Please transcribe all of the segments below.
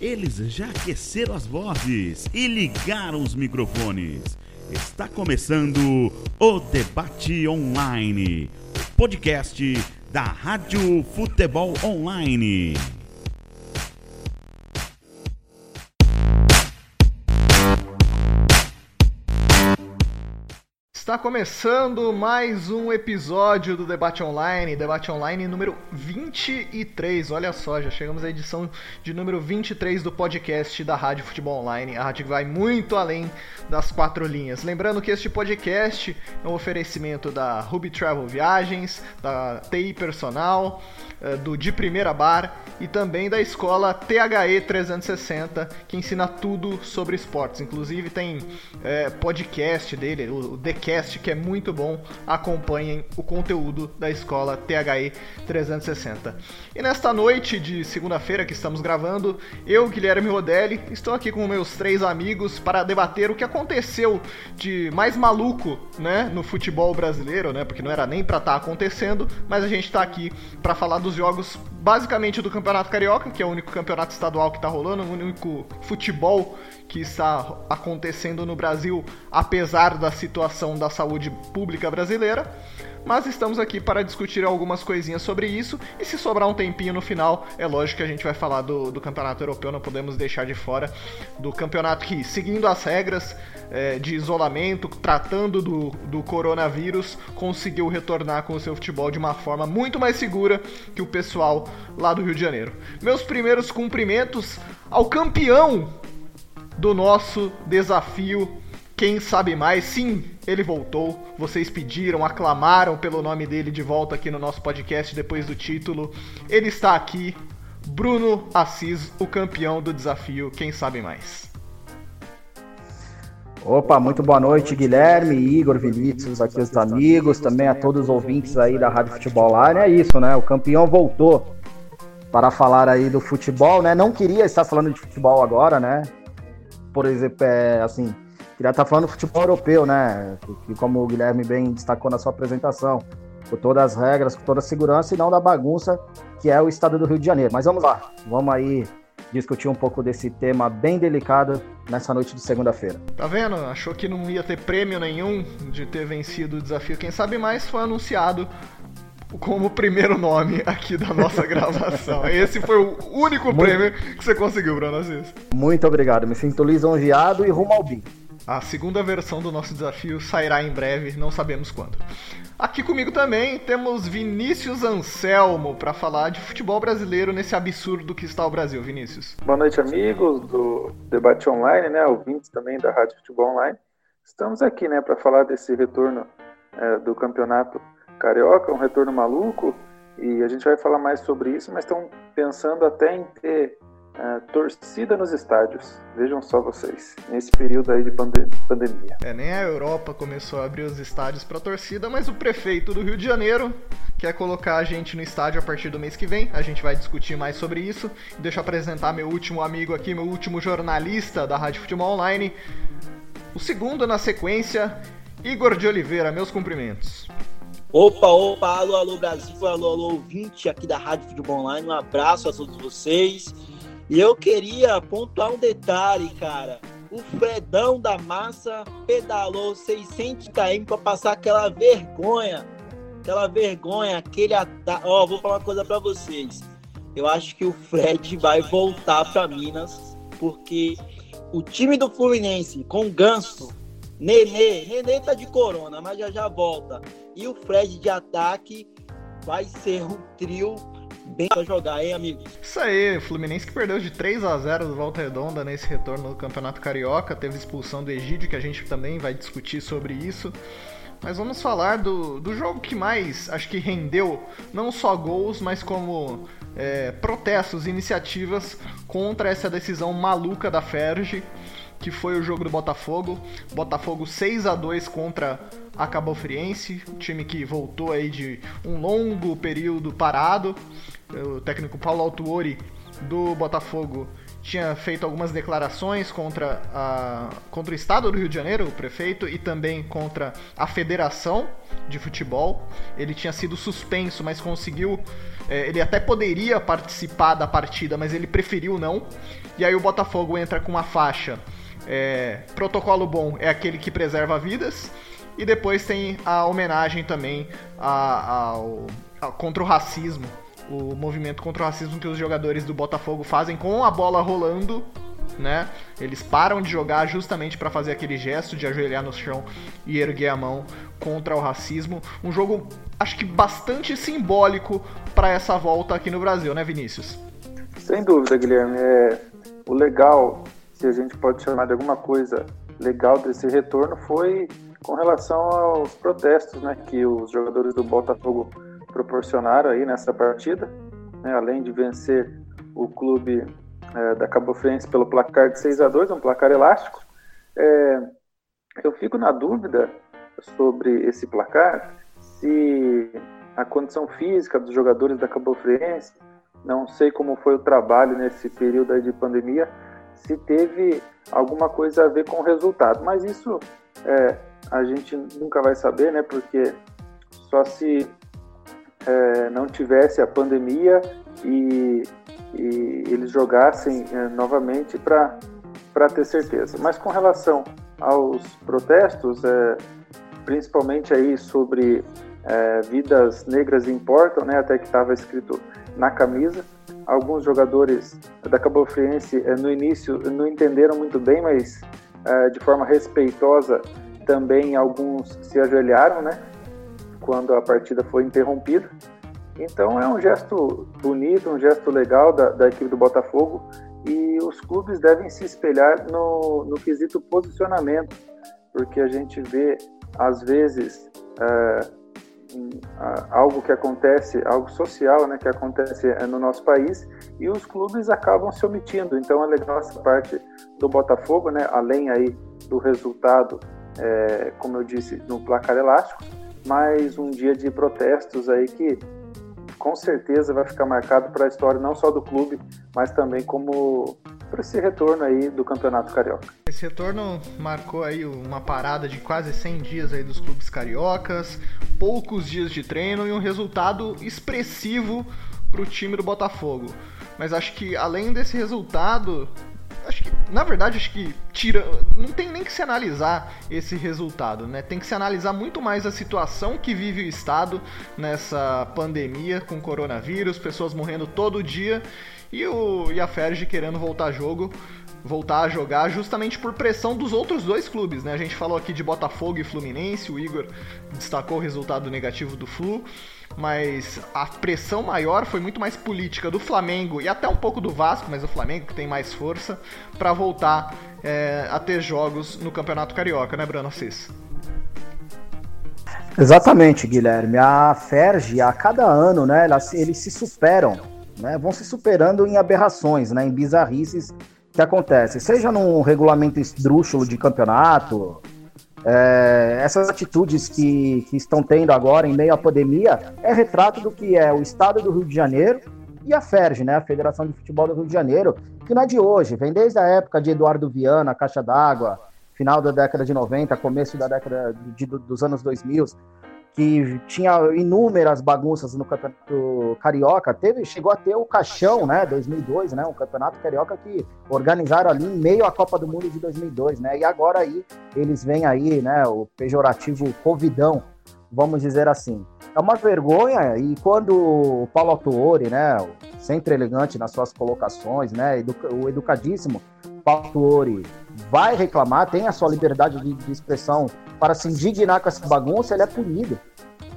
Eles já aqueceram as vozes e ligaram os microfones. Está começando o Debate Online, podcast da Rádio Futebol Online. Está começando mais um episódio do Debate Online, Debate Online número 23. Olha só, já chegamos à edição de número 23 do podcast da Rádio Futebol Online, a rádio que vai muito além das quatro linhas. Lembrando que este podcast é um oferecimento da Ruby Travel Viagens, da TI Personal, eh, do De Primeira Bar e também da escola THE 360, que ensina tudo sobre esportes. Inclusive tem é, podcast dele, o TheCast podcast que é muito bom. Acompanhem o conteúdo da escola THE 360. E nesta noite de segunda-feira que estamos gravando, eu, Guilherme Rodelli, estou aqui com meus três amigos para debater o que aconteceu de mais maluco, né, no futebol brasileiro, né, porque não era nem para estar tá acontecendo, mas a gente está aqui para falar dos jogos basicamente do Campeonato Carioca, que é o único campeonato estadual que está rolando, o único futebol que está acontecendo no Brasil, apesar da situação da saúde pública brasileira. Mas estamos aqui para discutir algumas coisinhas sobre isso. E se sobrar um tempinho no final, é lógico que a gente vai falar do, do campeonato europeu, não podemos deixar de fora do campeonato que, seguindo as regras é, de isolamento, tratando do, do coronavírus, conseguiu retornar com o seu futebol de uma forma muito mais segura que o pessoal lá do Rio de Janeiro. Meus primeiros cumprimentos ao campeão do nosso desafio. Quem sabe mais? Sim, ele voltou. Vocês pediram, aclamaram pelo nome dele de volta aqui no nosso podcast depois do título. Ele está aqui, Bruno Assis, o campeão do desafio. Quem sabe mais? Opa, muito boa noite, Guilherme, Igor, Vinícius, aqui os amigos, também a todos os ouvintes aí da Rádio Futebol Online. É isso, né? O campeão voltou para falar aí do futebol, né? Não queria estar falando de futebol agora, né? Por exemplo, é, assim, queria estar falando do futebol europeu, né? Que, como o Guilherme bem destacou na sua apresentação, com todas as regras, com toda a segurança e não da bagunça que é o estado do Rio de Janeiro. Mas vamos lá, vamos aí discutir um pouco desse tema bem delicado nessa noite de segunda-feira. Tá vendo? Achou que não ia ter prêmio nenhum de ter vencido o desafio. Quem sabe mais foi anunciado como primeiro nome aqui da nossa gravação. Esse foi o único Muito... prêmio que você conseguiu, Bruno Aziz. Muito obrigado, me sinto lisonjeado e rumo ao BIM. A segunda versão do nosso desafio sairá em breve, não sabemos quando. Aqui comigo também temos Vinícius Anselmo para falar de futebol brasileiro nesse absurdo que está o Brasil. Vinícius. Boa noite, amigos do Debate Online, né? Ouvintes também da Rádio Futebol Online. Estamos aqui, né, para falar desse retorno é, do campeonato Carioca, um retorno maluco, e a gente vai falar mais sobre isso, mas estão pensando até em ter uh, torcida nos estádios. Vejam só vocês, nesse período aí de pande pandemia. É, nem a Europa começou a abrir os estádios para torcida, mas o prefeito do Rio de Janeiro quer colocar a gente no estádio a partir do mês que vem. A gente vai discutir mais sobre isso. Deixa eu apresentar meu último amigo aqui, meu último jornalista da Rádio Futebol Online. O segundo na sequência, Igor de Oliveira, meus cumprimentos. Opa, opa, alô, alô Brasil, alô, alô ouvinte aqui da Rádio Futebol Online, um abraço a todos vocês. E eu queria pontuar um detalhe, cara. O Fredão da Massa pedalou 600 km para passar aquela vergonha. Aquela vergonha, aquele ataque. Ó, vou falar uma coisa para vocês. Eu acho que o Fred vai voltar para Minas, porque o time do Fluminense com Ganso Nenê, Nenê tá de corona, mas já já volta. E o Fred de ataque vai ser um trio bem pra jogar, hein, amigos? Isso aí, Fluminense que perdeu de 3 a 0 do Volta Redonda nesse retorno do Campeonato Carioca, teve expulsão do Egídio, que a gente também vai discutir sobre isso. Mas vamos falar do, do jogo que mais acho que rendeu não só gols, mas como é, protestos, iniciativas contra essa decisão maluca da Ferge que foi o jogo do Botafogo. Botafogo 6 a 2 contra a Cabo Friense, time que voltou aí de um longo período parado. O técnico Paulo Autuori do Botafogo tinha feito algumas declarações contra, a, contra o Estado do Rio de Janeiro, o prefeito, e também contra a Federação de Futebol. Ele tinha sido suspenso, mas conseguiu. É, ele até poderia participar da partida, mas ele preferiu não. E aí o Botafogo entra com uma faixa. É, protocolo bom é aquele que preserva vidas. E depois tem a homenagem também a, ao, a, contra o racismo o movimento contra o racismo que os jogadores do Botafogo fazem com a bola rolando, né? Eles param de jogar justamente para fazer aquele gesto de ajoelhar no chão e erguer a mão contra o racismo. Um jogo, acho que bastante simbólico para essa volta aqui no Brasil, né, Vinícius? Sem dúvida, Guilherme. É, o legal, se a gente pode chamar de alguma coisa legal desse retorno, foi com relação aos protestos, né, que os jogadores do Botafogo proporcionaram aí nessa partida, né, além de vencer o clube é, da Cabo pelo placar de 6 a 2 um placar elástico. É, eu fico na dúvida sobre esse placar, se a condição física dos jogadores da Cabo não sei como foi o trabalho nesse período de pandemia, se teve alguma coisa a ver com o resultado, mas isso é, a gente nunca vai saber, né? Porque só se é, não tivesse a pandemia e, e eles jogassem é, novamente para ter certeza. Mas com relação aos protestos, é, principalmente aí sobre é, vidas negras importam, né, até que estava escrito na camisa. Alguns jogadores da Cabo Friense é, no início não entenderam muito bem, mas é, de forma respeitosa também alguns se ajoelharam, né? quando a partida foi interrompida. Então é um gesto bonito, um gesto legal da, da equipe do Botafogo e os clubes devem se espelhar no, no quesito posicionamento, porque a gente vê às vezes é, algo que acontece, algo social, né, que acontece é, no nosso país e os clubes acabam se omitindo. Então é legal essa parte do Botafogo, né, além aí do resultado, é, como eu disse, no placar elástico, mais um dia de protestos aí que com certeza vai ficar marcado para a história não só do clube, mas também como para esse retorno aí do Campeonato Carioca. Esse retorno marcou aí uma parada de quase 100 dias aí dos clubes cariocas, poucos dias de treino e um resultado expressivo para o time do Botafogo. Mas acho que além desse resultado, acho que, na verdade, acho que tira, não tem nem que se analisar esse resultado, né? Tem que se analisar muito mais a situação que vive o estado nessa pandemia com coronavírus, pessoas morrendo todo dia e o e a Ferge querendo voltar jogo, voltar a jogar justamente por pressão dos outros dois clubes, né? A gente falou aqui de Botafogo e Fluminense, o Igor destacou o resultado negativo do Flu mas a pressão maior foi muito mais política do Flamengo e até um pouco do Vasco, mas o Flamengo que tem mais força para voltar é, a ter jogos no Campeonato Carioca, né, Bruno Assis? Exatamente, Guilherme. A Ferge, a cada ano, né, elas, eles se superam, né, vão se superando em aberrações, né, em bizarrices que acontecem, seja num regulamento esdrúxulo de campeonato, é, essas atitudes que, que estão tendo agora em meio à pandemia é retrato do que é o Estado do Rio de Janeiro e a FERJ, né, a Federação de Futebol do Rio de Janeiro, que não é de hoje, vem desde a época de Eduardo Viana, Caixa d'Água, final da década de 90, começo da década de, dos anos 2000, que tinha inúmeras bagunças no campeonato carioca, teve, chegou a ter o Caixão, né, 2002, né, um campeonato carioca que organizaram ali em meio à Copa do Mundo de 2002, né, e agora aí eles vêm aí, né, o pejorativo covidão, vamos dizer assim. É uma vergonha e quando o Paulo Autuori, né, sempre elegante nas suas colocações, né, o educadíssimo Paulo Autuori vai reclamar, tem a sua liberdade de, de expressão para se indignar com essa bagunça, ele é punido.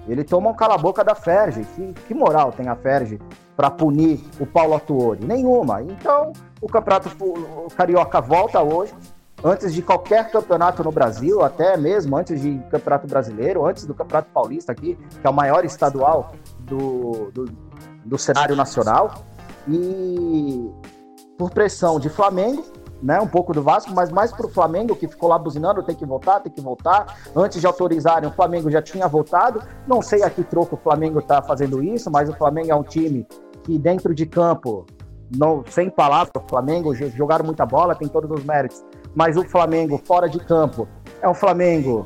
Ele toma um cala-boca da Ferge. Que, que, moral tem a Ferge para punir o Paulo Atuori? Nenhuma. Então, o campeonato o carioca volta hoje, antes de qualquer campeonato no Brasil, até mesmo antes de campeonato brasileiro, antes do campeonato paulista aqui, que é o maior estadual do, do, do cenário nacional. E por pressão de Flamengo, né, um pouco do Vasco, mas mais para o Flamengo, que ficou lá buzinando, tem que voltar, tem que voltar. Antes de autorizarem, o Flamengo já tinha voltado. Não sei a que troco o Flamengo está fazendo isso, mas o Flamengo é um time que dentro de campo não, sem palavras, o Flamengo jogaram muita bola, tem todos os méritos. Mas o Flamengo fora de campo é um Flamengo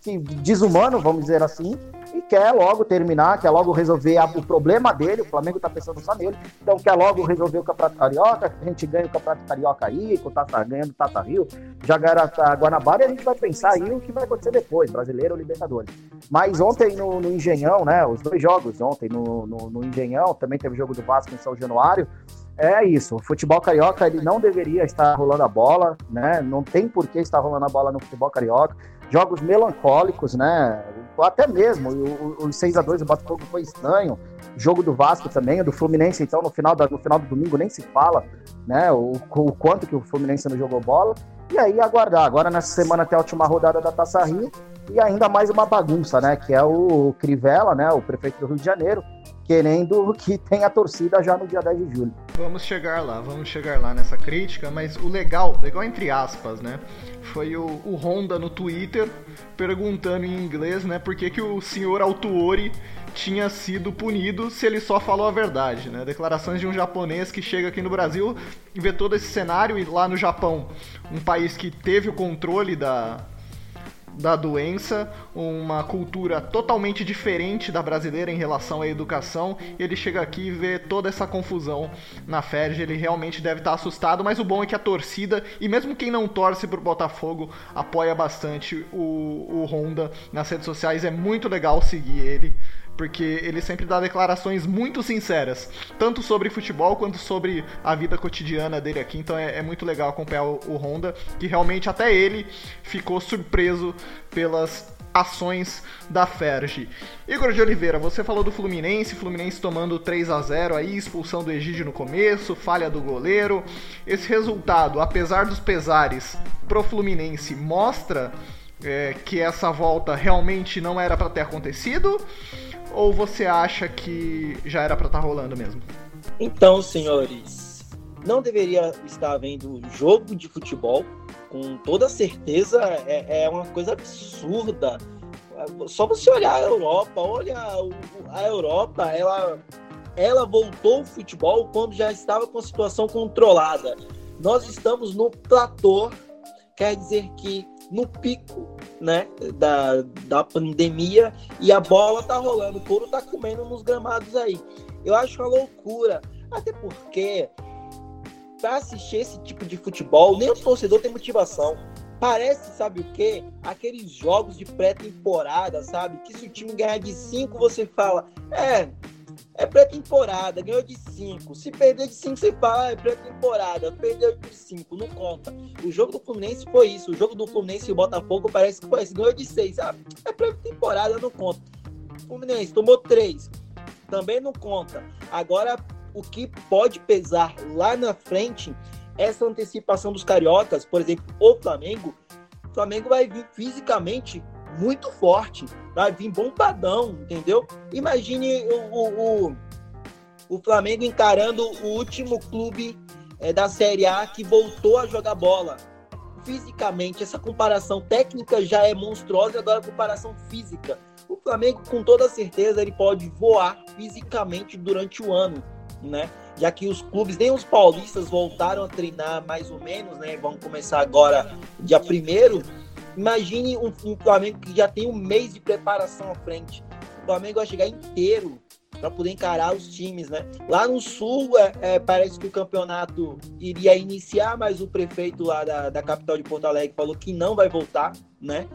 que desumano, vamos dizer assim, e quer logo terminar, quer logo resolver a, o problema dele. O Flamengo tá pensando só nele, então quer logo resolver o Campeonato Carioca. A gente ganha o Campeonato Carioca aí, com o Tata ganhando o Tata Rio, já ganha a Guanabara e a gente vai pensar aí o que vai acontecer depois, brasileiro ou Libertadores. Mas ontem no, no, Engenhão, né? Os dois jogos ontem no, no, no Engenhão, também teve jogo do Vasco em São Januário. É isso, o futebol carioca ele não deveria estar rolando a bola, né? Não tem por que estar rolando a bola no futebol carioca. Jogos melancólicos, né? Até mesmo os 6 a 2 do Botafogo foi estranho. Jogo do Vasco também, o do Fluminense, então no final, da, no final do domingo nem se fala, né? O, o quanto que o Fluminense não jogou bola. E aí aguardar. Agora nessa semana até a última rodada da Taça Rio e ainda mais uma bagunça, né? Que é o Crivella, né? O prefeito do Rio de Janeiro, querendo que tenha torcida já no dia 10 de julho. Vamos chegar lá, vamos chegar lá nessa crítica, mas o legal, legal entre aspas, né? Foi o, o Honda no Twitter perguntando em inglês, né, por que, que o senhor Altuori tinha sido punido se ele só falou a verdade, né? Declarações de um japonês que chega aqui no Brasil e vê todo esse cenário e lá no Japão, um país que teve o controle da, da doença, uma cultura totalmente diferente da brasileira em relação à educação. Ele chega aqui e vê toda essa confusão na Ferge, ele realmente deve estar assustado, mas o bom é que a torcida, e mesmo quem não torce pro Botafogo, apoia bastante o, o Honda nas redes sociais. É muito legal seguir ele porque ele sempre dá declarações muito sinceras, tanto sobre futebol quanto sobre a vida cotidiana dele aqui. Então é, é muito legal acompanhar o, o Honda, que realmente até ele ficou surpreso pelas ações da Ferge. Igor de Oliveira, você falou do Fluminense, Fluminense tomando 3 a 0 aí, expulsão do Egídio no começo, falha do goleiro. Esse resultado, apesar dos pesares pro Fluminense, mostra é, que essa volta realmente não era para ter acontecido? Ou você acha que já era para estar tá rolando mesmo? Então, senhores, não deveria estar havendo jogo de futebol. Com toda certeza, é, é uma coisa absurda. Só você olhar a Europa, olha a Europa, ela, ela voltou ao futebol quando já estava com a situação controlada. Nós estamos no platô, quer dizer que no pico né, da, da pandemia e a bola tá rolando, o couro tá comendo nos gramados aí. Eu acho uma loucura, até porque para assistir esse tipo de futebol, nem o torcedor tem motivação. Parece, sabe o quê? Aqueles jogos de pré-temporada, sabe? Que se o time ganhar de 5, você fala, é, é pré-temporada, ganhou de 5. Se perder de 5, você fala, ah, é pré-temporada, perdeu de 5, não conta. O jogo do Fluminense foi isso. O jogo do Fluminense e o Botafogo parece que foi isso. Ganhou de 6, ah, é pré-temporada, não conta. O Fluminense tomou 3, também não conta. Agora, o que pode pesar lá na frente, essa antecipação dos cariocas, por exemplo, o Flamengo, o Flamengo vai vir fisicamente muito forte, vai vir bombadão, entendeu? Imagine o, o, o Flamengo encarando o último clube é, da Série A que voltou a jogar bola. Fisicamente, essa comparação técnica já é monstruosa, agora a comparação física. O Flamengo, com toda certeza, ele pode voar fisicamente durante o ano, né? Já que os clubes, nem os paulistas voltaram a treinar mais ou menos, né? Vão começar agora dia primeiro Imagine um, um, Flamengo que já tem um mês de preparação à frente. O Flamengo vai chegar inteiro para poder encarar os times, né? Lá no Sul, é, é, parece que o campeonato iria iniciar, mas o prefeito lá da, da capital de Porto Alegre falou que não vai voltar, né?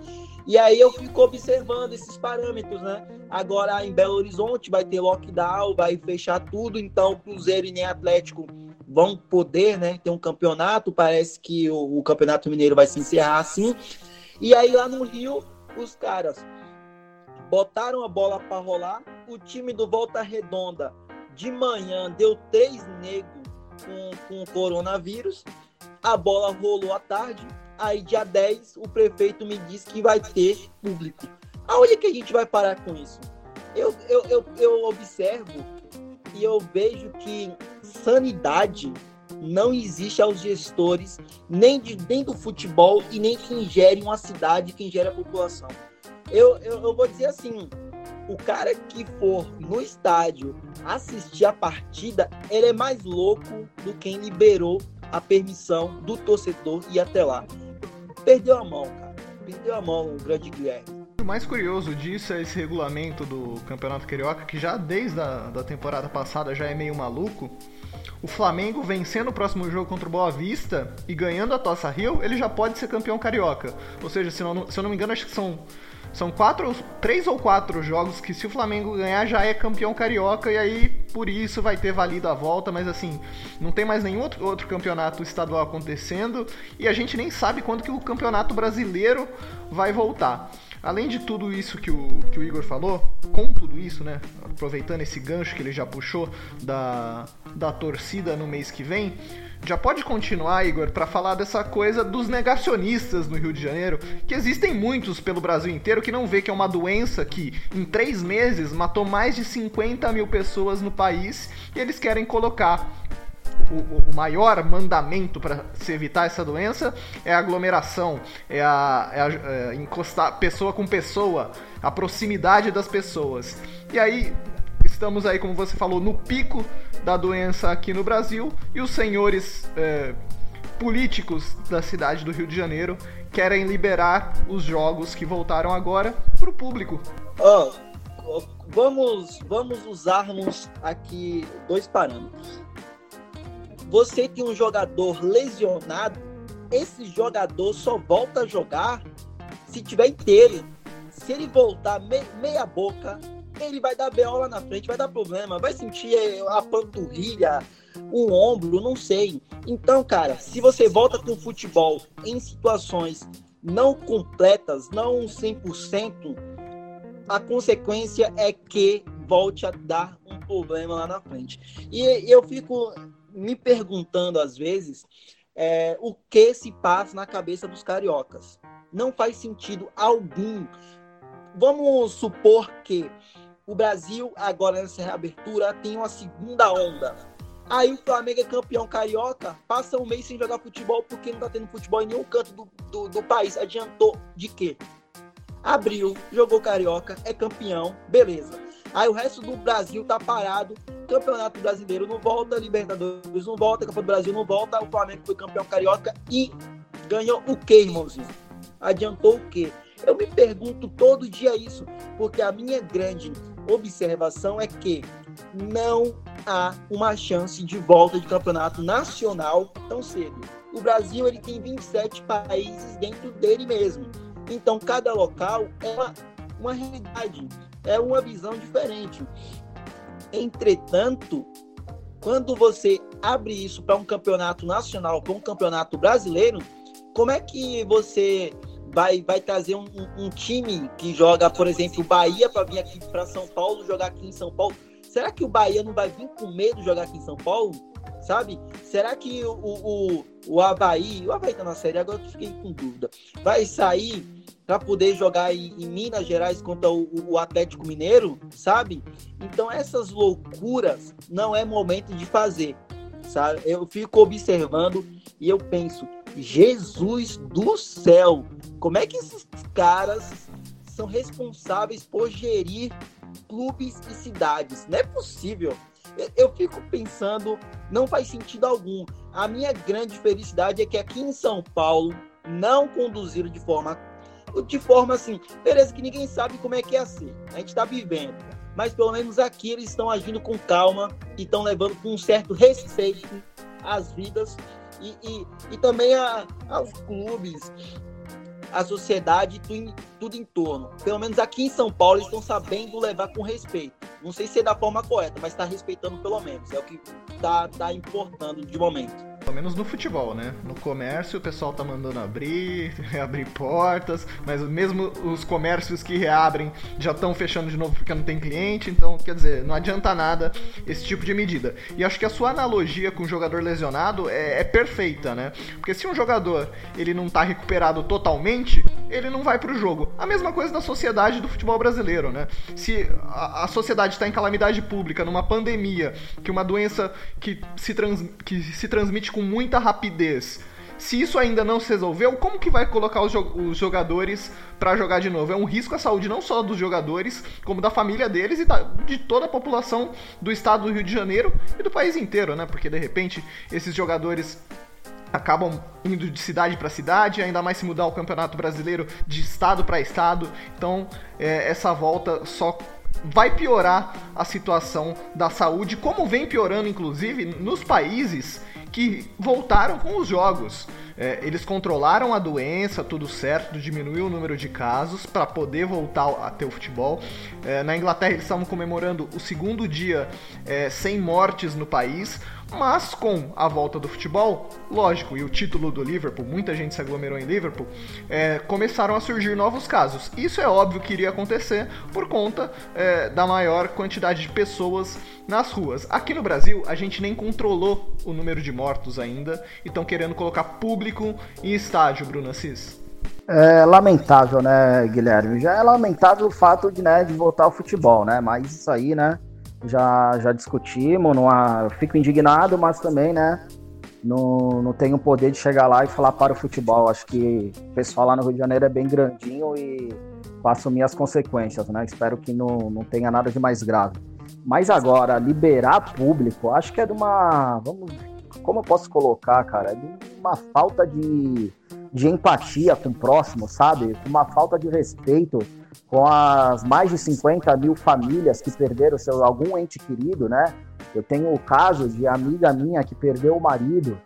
E aí eu fico observando esses parâmetros, né? Agora em Belo Horizonte vai ter lockdown, vai fechar tudo, então Cruzeiro e nem Atlético vão poder, né, ter um campeonato. Parece que o, o Campeonato Mineiro vai se encerrar assim. E aí lá no Rio, os caras botaram a bola para rolar. O time do Volta Redonda de manhã deu três negros com, com coronavírus. A bola rolou à tarde. Aí, dia 10, o prefeito me disse que vai ter público. Aonde que a gente vai parar com isso? Eu, eu, eu, eu observo e eu vejo que sanidade não existe aos gestores, nem, de, nem do futebol e nem quem gere uma cidade, quem gera a população. Eu, eu, eu vou dizer assim, o cara que for no estádio assistir a partida, ele é mais louco do que quem liberou a permissão do torcedor ir até lá. Perdeu a mão, cara. Perdeu a mão o grande Guilherme. O mais curioso disso é esse regulamento do Campeonato Carioca, que já desde a da temporada passada já é meio maluco. O Flamengo vencendo o próximo jogo contra o Boa Vista e ganhando a Tossa Rio, ele já pode ser campeão carioca. Ou seja, se, não, se eu não me engano, acho que são são quatro, três ou quatro jogos que se o Flamengo ganhar já é campeão carioca e aí por isso vai ter valido a volta, mas assim, não tem mais nenhum outro, outro campeonato estadual acontecendo e a gente nem sabe quando que o campeonato brasileiro vai voltar. Além de tudo isso que o, que o Igor falou, com tudo isso, né? Aproveitando esse gancho que ele já puxou da, da torcida no mês que vem, já pode continuar, Igor, para falar dessa coisa dos negacionistas no Rio de Janeiro, que existem muitos pelo Brasil inteiro que não vê que é uma doença que em três meses matou mais de 50 mil pessoas no país e eles querem colocar o, o, maior mandamento para se evitar essa doença é a aglomeração, é a, é a é encostar pessoa com pessoa, a proximidade das pessoas. E aí estamos aí, como você falou, no pico da doença aqui no Brasil e os senhores é, políticos da cidade do Rio de Janeiro querem liberar os jogos que voltaram agora para o público. Oh, vamos, vamos usarmos aqui dois parâmetros. Você tem um jogador lesionado, esse jogador só volta a jogar se tiver inteiro. Se ele voltar me, meia boca, ele vai dar BO lá na frente, vai dar problema, vai sentir a panturrilha, o ombro, não sei. Então, cara, se você volta com o futebol em situações não completas, não 100%, a consequência é que volte a dar um problema lá na frente. E eu fico me perguntando às vezes é, o que se passa na cabeça dos cariocas. Não faz sentido algum. Vamos supor que o Brasil, agora nessa reabertura, tem uma segunda onda. Aí o Flamengo é campeão carioca, passa um mês sem jogar futebol porque não tá tendo futebol em nenhum canto do, do, do país. Adiantou de quê? Abriu, jogou carioca, é campeão, beleza. Aí o resto do Brasil tá parado, Campeonato Brasileiro não volta, Libertadores não volta, Campeonato do Brasil não volta, o Flamengo foi campeão carioca e ganhou o quê, irmãozinho? Adiantou o quê? Eu me pergunto todo dia isso, porque a minha grande observação é que não há uma chance de volta de campeonato nacional tão cedo. O Brasil ele tem 27 países dentro dele mesmo. Então cada local é uma, uma realidade, é uma visão diferente. Entretanto, quando você abre isso para um campeonato nacional, para um campeonato brasileiro, como é que você vai, vai trazer um, um, time que joga, por exemplo, Bahia para vir aqui para São Paulo, jogar aqui em São Paulo. Será que o Bahia não vai vir com medo de jogar aqui em São Paulo? Sabe? Será que o, o, o Havaí, o Havaí tá na série, agora eu fiquei com dúvida, vai sair para poder jogar em, em, Minas Gerais contra o, o, Atlético Mineiro, sabe? Então essas loucuras não é momento de fazer, sabe? Eu fico observando e eu penso, Jesus do céu, como é que esses caras são responsáveis por gerir clubes e cidades? Não é possível. Eu fico pensando, não faz sentido algum. A minha grande felicidade é que aqui em São Paulo não conduziram de forma de forma assim, beleza que ninguém sabe como é que é ser. A gente está vivendo, mas pelo menos aqui eles estão agindo com calma e estão levando com um certo respeito às vidas e, e, e também a, aos clubes, a sociedade, tudo, tudo em torno. Pelo menos aqui em São Paulo, eles estão sabendo levar com respeito. Não sei se é da forma correta, mas está respeitando pelo menos. É o que está tá importando de momento. Pelo menos no futebol, né? No comércio o pessoal tá mandando abrir, abrir portas, mas mesmo os comércios que reabrem já estão fechando de novo porque não tem cliente, então quer dizer, não adianta nada esse tipo de medida. E acho que a sua analogia com o jogador lesionado é, é perfeita, né? Porque se um jogador ele não tá recuperado totalmente, ele não vai pro jogo. A mesma coisa na sociedade do futebol brasileiro, né? Se a, a sociedade está em calamidade pública, numa pandemia, que uma doença que se, trans, que se transmite com muita rapidez Se isso ainda não se resolveu, como que vai colocar os, jogadores para jogar de novo? É um risco à saúde não só dos jogadores, como da família deles e de toda a população do estado do Rio de Janeiro e do país inteiro, né? Porque de repente esses jogadores acabam indo de cidade para cidade, ainda mais se mudar o Campeonato Brasileiro de estado para estado. Então, é, essa volta só vai piorar a situação da saúde, como vem piorando, inclusive, nos países que voltaram com os jogos. É, eles controlaram a doença, tudo certo, diminuiu o número de casos para poder voltar a ter o futebol. É, na Inglaterra eles estavam comemorando o segundo dia é, sem mortes no país. Mas com a volta do futebol, lógico, e o título do Liverpool, muita gente se aglomerou em Liverpool, é, começaram a surgir novos casos. Isso é óbvio que iria acontecer por conta é, da maior quantidade de pessoas nas ruas. Aqui no Brasil, a gente nem controlou o número de mortos ainda e estão querendo colocar público em estádio, Bruno Assis. É lamentável, né, Guilherme? Já é lamentável o fato de, né, de voltar ao futebol, né? Mas isso aí, né? Já, já discutimos, não há, fico indignado, mas também, né, não, não tenho o poder de chegar lá e falar para o futebol. Acho que o pessoal lá no Rio de Janeiro é bem grandinho e vai assumir as consequências, né? Espero que não, não tenha nada de mais grave. Mas agora, liberar público, acho que é de uma. Vamos, como eu posso colocar, cara? É de uma falta de, de empatia com o próximo, sabe? Uma falta de respeito com as mais de 50 mil famílias que perderam seu, algum ente querido, né? Eu tenho o caso de amiga minha que perdeu o marido,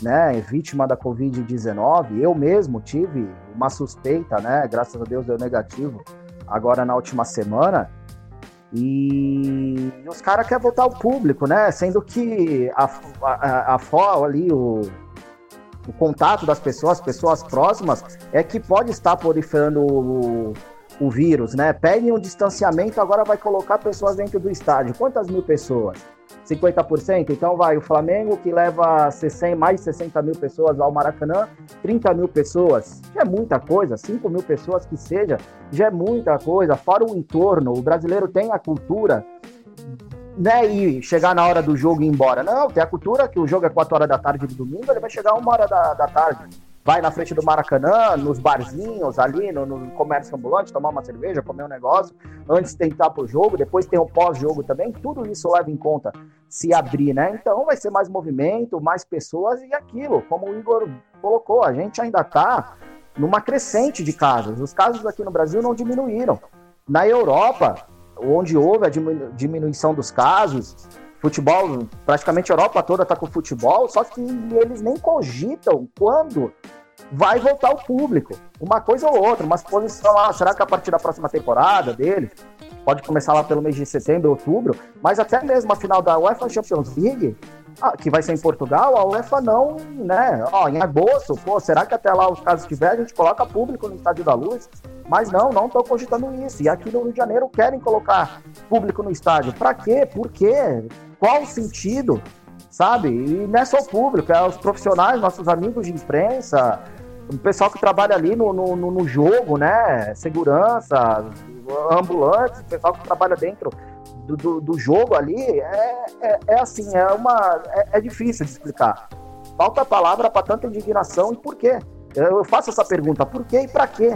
né? Vítima da Covid-19. Eu mesmo tive uma suspeita, né? Graças a Deus deu negativo agora na última semana. E os caras querem voltar ao público, né? Sendo que a, a, a, a ali, o, o contato das pessoas, pessoas próximas, é que pode estar proliferando o, o vírus, né? Peguem um distanciamento, agora vai colocar pessoas dentro do estádio. Quantas mil pessoas? 50%? Então vai o Flamengo que leva 60, mais de 60 mil pessoas ao Maracanã, 30 mil pessoas. Já é muita coisa, 5 mil pessoas que seja, já é muita coisa. Fora o entorno, o brasileiro tem a cultura né, e chegar na hora do jogo e ir embora. Não, tem a cultura que o jogo é 4 horas da tarde do domingo, ele vai chegar uma hora da, da tarde vai na frente do Maracanã, nos barzinhos ali, no, no, comércio ambulante, tomar uma cerveja, comer um negócio, antes de tentar pro jogo, depois tem o pós-jogo também, tudo isso leva em conta se abrir, né? Então vai ser mais movimento, mais pessoas e aquilo, como o Igor colocou, a gente ainda tá numa crescente de casos. Os casos aqui no Brasil não diminuíram. Na Europa, onde houve a diminuição dos casos, futebol, praticamente a Europa toda está com futebol, só que eles nem cogitam quando vai voltar o público. Uma coisa ou outra, uma exposição lá, será que a partir da próxima temporada dele pode começar lá pelo mês de setembro, outubro, mas até mesmo a final da UEFA Champions League, ah, que vai ser em Portugal, a UEFA não, né? Ó, em agosto, pô, será que até lá os casos tiver, a gente coloca público no Estádio da Luz? Mas não, não estão cogitando isso. E aqui no Rio de Janeiro querem colocar público no estádio. Para quê? Por quê? Qual o sentido? Sabe? E não é só o público, é os profissionais, nossos amigos de imprensa, o pessoal que trabalha ali no, no, no jogo, né? Segurança, ambulantes, o pessoal que trabalha dentro do, do, do jogo ali, é, é, é, assim, é uma. É, é difícil de explicar. Falta palavra para tanta indignação e por quê? Eu faço essa pergunta, por quê e para quê?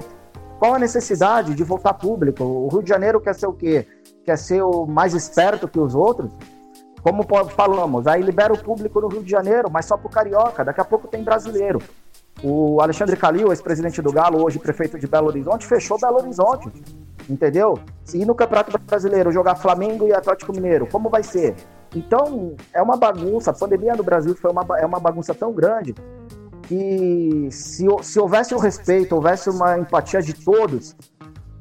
Qual a necessidade de voltar público? O Rio de Janeiro quer ser o quê? Quer ser o mais esperto que os outros? Como falamos, aí libera o público no Rio de Janeiro, mas só pro Carioca. Daqui a pouco tem brasileiro. O Alexandre Calil, ex-presidente do Galo, hoje prefeito de Belo Horizonte, fechou Belo Horizonte. Entendeu? Se no Campeonato Brasileiro jogar Flamengo e Atlético Mineiro, como vai ser? Então, é uma bagunça. A pandemia no Brasil foi uma, é uma bagunça tão grande que se, se houvesse o respeito, houvesse uma empatia de todos,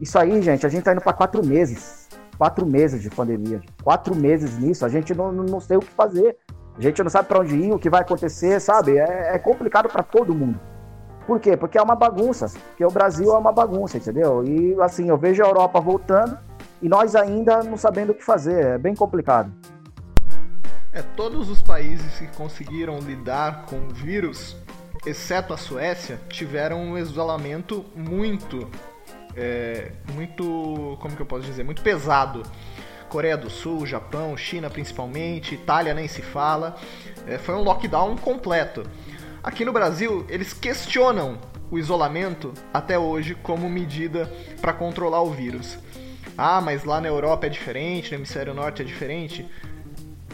isso aí, gente, a gente tá indo para quatro meses quatro meses de pandemia. Quatro meses nisso, a gente não, não sei o que fazer. A gente não sabe para onde ir, o que vai acontecer, sabe? É, é complicado para todo mundo. Por quê? Porque é uma bagunça. Porque o Brasil é uma bagunça, entendeu? E assim, eu vejo a Europa voltando e nós ainda não sabendo o que fazer. É bem complicado. É, todos os países que conseguiram lidar com o vírus, exceto a Suécia, tiveram um isolamento muito é, muito, como que eu posso dizer, muito pesado. Coreia do Sul, Japão, China principalmente, Itália nem se fala. É, foi um lockdown completo. Aqui no Brasil, eles questionam o isolamento até hoje como medida para controlar o vírus. Ah, mas lá na Europa é diferente, no hemisfério norte é diferente.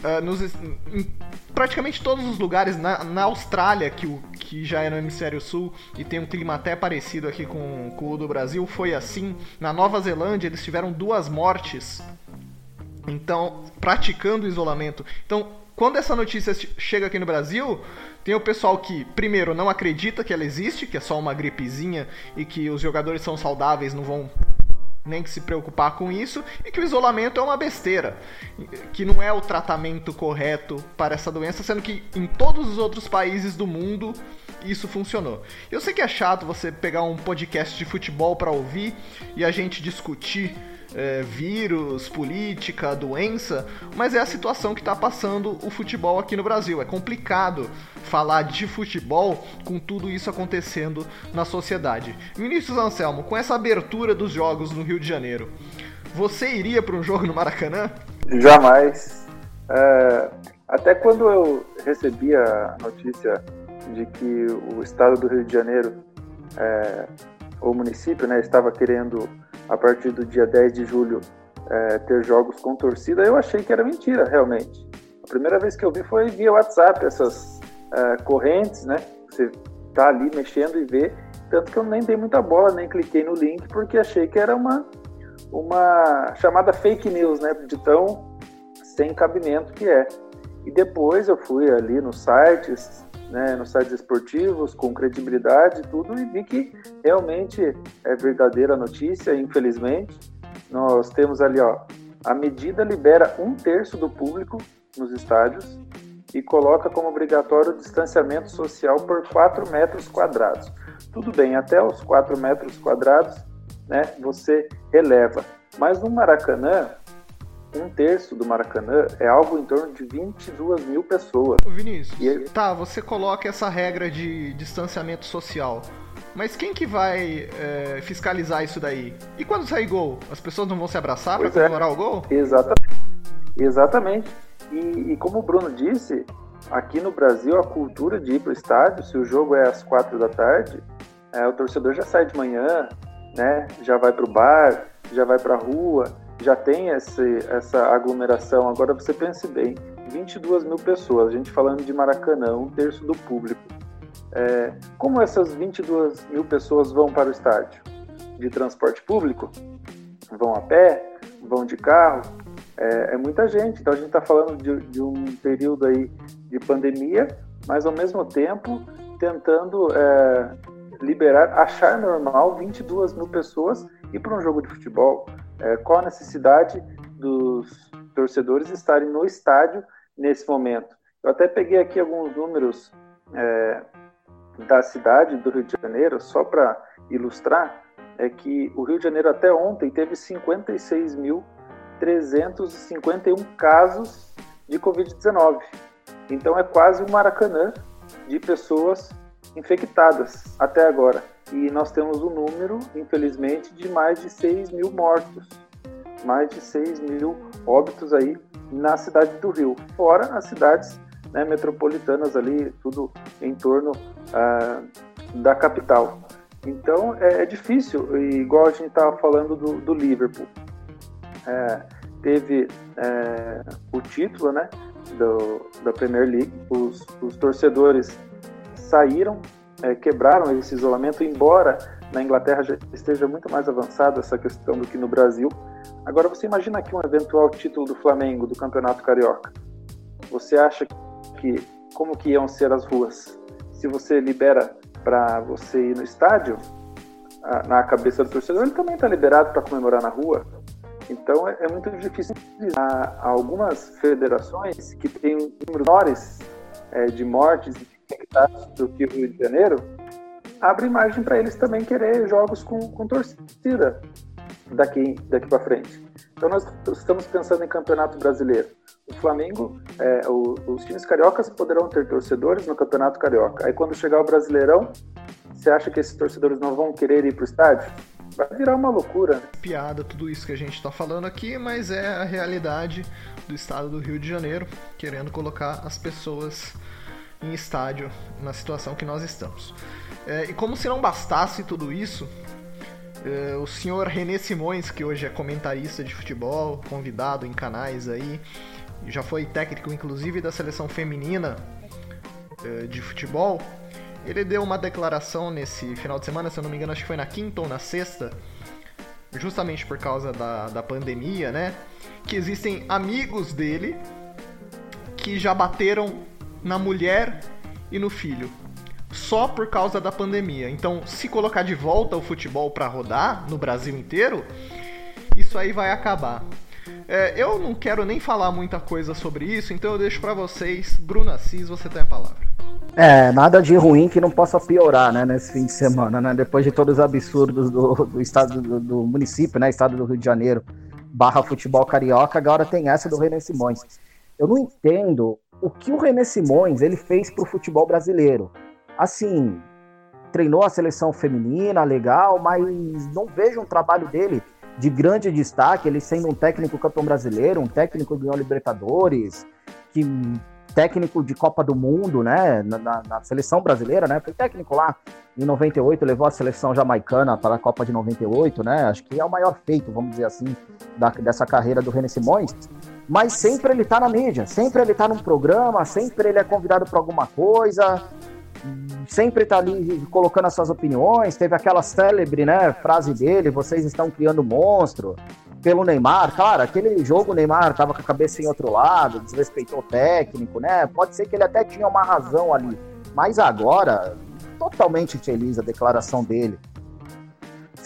Uh, nos, em praticamente todos os lugares, na, na Austrália, que, o, que já é no hemisfério sul e tem um clima até parecido aqui com, com o do Brasil, foi assim. Na Nova Zelândia, eles tiveram duas mortes então, praticando isolamento. Então, quando essa notícia chega aqui no Brasil, tem o pessoal que, primeiro, não acredita que ela existe, que é só uma gripezinha e que os jogadores são saudáveis, não vão nem que se preocupar com isso, e que o isolamento é uma besteira, que não é o tratamento correto para essa doença, sendo que em todos os outros países do mundo isso funcionou. Eu sei que é chato você pegar um podcast de futebol para ouvir e a gente discutir é, vírus, política, doença, mas é a situação que está passando o futebol aqui no Brasil. É complicado falar de futebol com tudo isso acontecendo na sociedade. Vinícius Anselmo, com essa abertura dos jogos no Rio de Janeiro, você iria para um jogo no Maracanã? Jamais. É, até quando eu recebi a notícia de que o estado do Rio de Janeiro, é, o município, né, estava querendo a partir do dia 10 de julho é, ter jogos com torcida, eu achei que era mentira, realmente. A primeira vez que eu vi foi via WhatsApp, essas é, correntes, né? Você tá ali mexendo e vê. Tanto que eu nem dei muita bola, nem cliquei no link, porque achei que era uma, uma chamada fake news, né? De tão sem cabimento que é. E depois eu fui ali nos sites, né, nos sites esportivos, com credibilidade e tudo, e vi que realmente é verdadeira notícia, infelizmente. Nós temos ali, ó, a medida libera um terço do público nos estádios e coloca como obrigatório o distanciamento social por 4 metros quadrados. Tudo bem, até os 4 metros quadrados, né, você releva. Mas no Maracanã, um terço do Maracanã é algo em torno de 22 mil pessoas. Ô Vinícius, e... tá, você coloca essa regra de distanciamento social. Mas quem que vai é, fiscalizar isso daí? E quando sair gol? As pessoas não vão se abraçar para é. comemorar o gol? Exatamente. Exatamente. E, e, como o Bruno disse, aqui no Brasil a cultura de ir para o estádio, se o jogo é às quatro da tarde, é, o torcedor já sai de manhã, né? Já vai para o bar, já vai para a rua, já tem esse, essa aglomeração. Agora você pense bem, 22 mil pessoas, a gente falando de Maracanã, um terço do público. É, como essas 22 mil pessoas vão para o estádio? De transporte público? Vão a pé? Vão de carro? É, é muita gente. Então a gente está falando de, de, um período aí de pandemia, mas ao mesmo tempo tentando é, liberar, achar normal 22 mil pessoas ir para um jogo de futebol. É, qual a necessidade dos torcedores estarem no estádio nesse momento? Eu até peguei aqui alguns números é, da cidade do Rio de Janeiro, só para ilustrar, é que o Rio de Janeiro até ontem teve 56.351 casos de Covid-19. Então é quase um Maracanã de pessoas infectadas até agora. E nós temos um número, infelizmente, de mais de 6 mil mortos. Mais de 6 mil óbitos aí na cidade do Rio. Fora as cidades né, metropolitanas ali, tudo em torno ah, da capital. Então é, é, difícil, igual a gente estava falando do, do Liverpool. É, teve é, o título né, do, da Premier League, os, os torcedores saíram, é, quebraram esse isolamento, embora na Inglaterra já esteja muito mais avançada essa questão do que no Brasil. Agora você imagina aqui um eventual título do Flamengo do Campeonato Carioca. Você acha que como que iam ser as ruas? Se você libera para você ir no estádio, na cabeça do torcedor, ele também está liberado para comemorar na rua. Então é, é muito difícil. Há algumas federações que têm números menores é, de mortes do que Rio de Janeiro, abre margem para eles também querer jogos com, com torcida daqui, daqui para frente. Então nós estamos pensando em campeonato brasileiro. O Flamengo, é, o, os times cariocas poderão ter torcedores no campeonato carioca. Aí quando chegar o Brasileirão, você acha que esses torcedores não vão querer ir para o estádio? Vai virar uma loucura. Piada tudo isso que a gente está falando aqui, mas é a realidade do estado do Rio de Janeiro, querendo colocar as pessoas em estádio na situação que nós estamos. É, e como se não bastasse tudo isso, é, o senhor René Simões, que hoje é comentarista de futebol, convidado em canais aí, já foi técnico inclusive da seleção feminina é, de futebol, ele deu uma declaração nesse final de semana, se eu não me engano, acho que foi na quinta ou na sexta, justamente por causa da, da pandemia, né? Que existem amigos dele que já bateram na mulher e no filho só por causa da pandemia. Então, se colocar de volta o futebol para rodar no Brasil inteiro, isso aí vai acabar. É, eu não quero nem falar muita coisa sobre isso, então eu deixo para vocês. Bruno Assis, você tem a palavra. É, nada de ruim que não possa piorar, né, nesse fim de semana, né? Depois de todos os absurdos do, do estado do, do, município, né, estado do Rio de Janeiro, barra futebol carioca, agora tem essa do René Simões. Eu não entendo o que o René Simões ele fez para o futebol brasileiro. Assim, treinou a seleção feminina, legal, mas não vejo um trabalho dele de grande destaque, ele sendo um técnico campeão brasileiro, um técnico ganhou Libertadores, que técnico de Copa do Mundo, né, na, na, seleção brasileira, né, foi técnico lá em 98, levou a seleção jamaicana para a Copa de 98, né, acho que é o maior feito, vamos dizer assim, da, dessa carreira do René Simões, mas sempre ele tá na mídia, sempre ele tá num programa, sempre ele é convidado para alguma coisa, sempre tá ali colocando as suas opiniões. Teve aquela célebre, né, frase dele: "Vocês estão criando monstro" pelo Neymar. Claro, aquele jogo o Neymar tava com a cabeça em outro lado, desrespeitou o técnico, né? Pode ser que ele até tinha uma razão ali, mas agora totalmente infeliz a declaração dele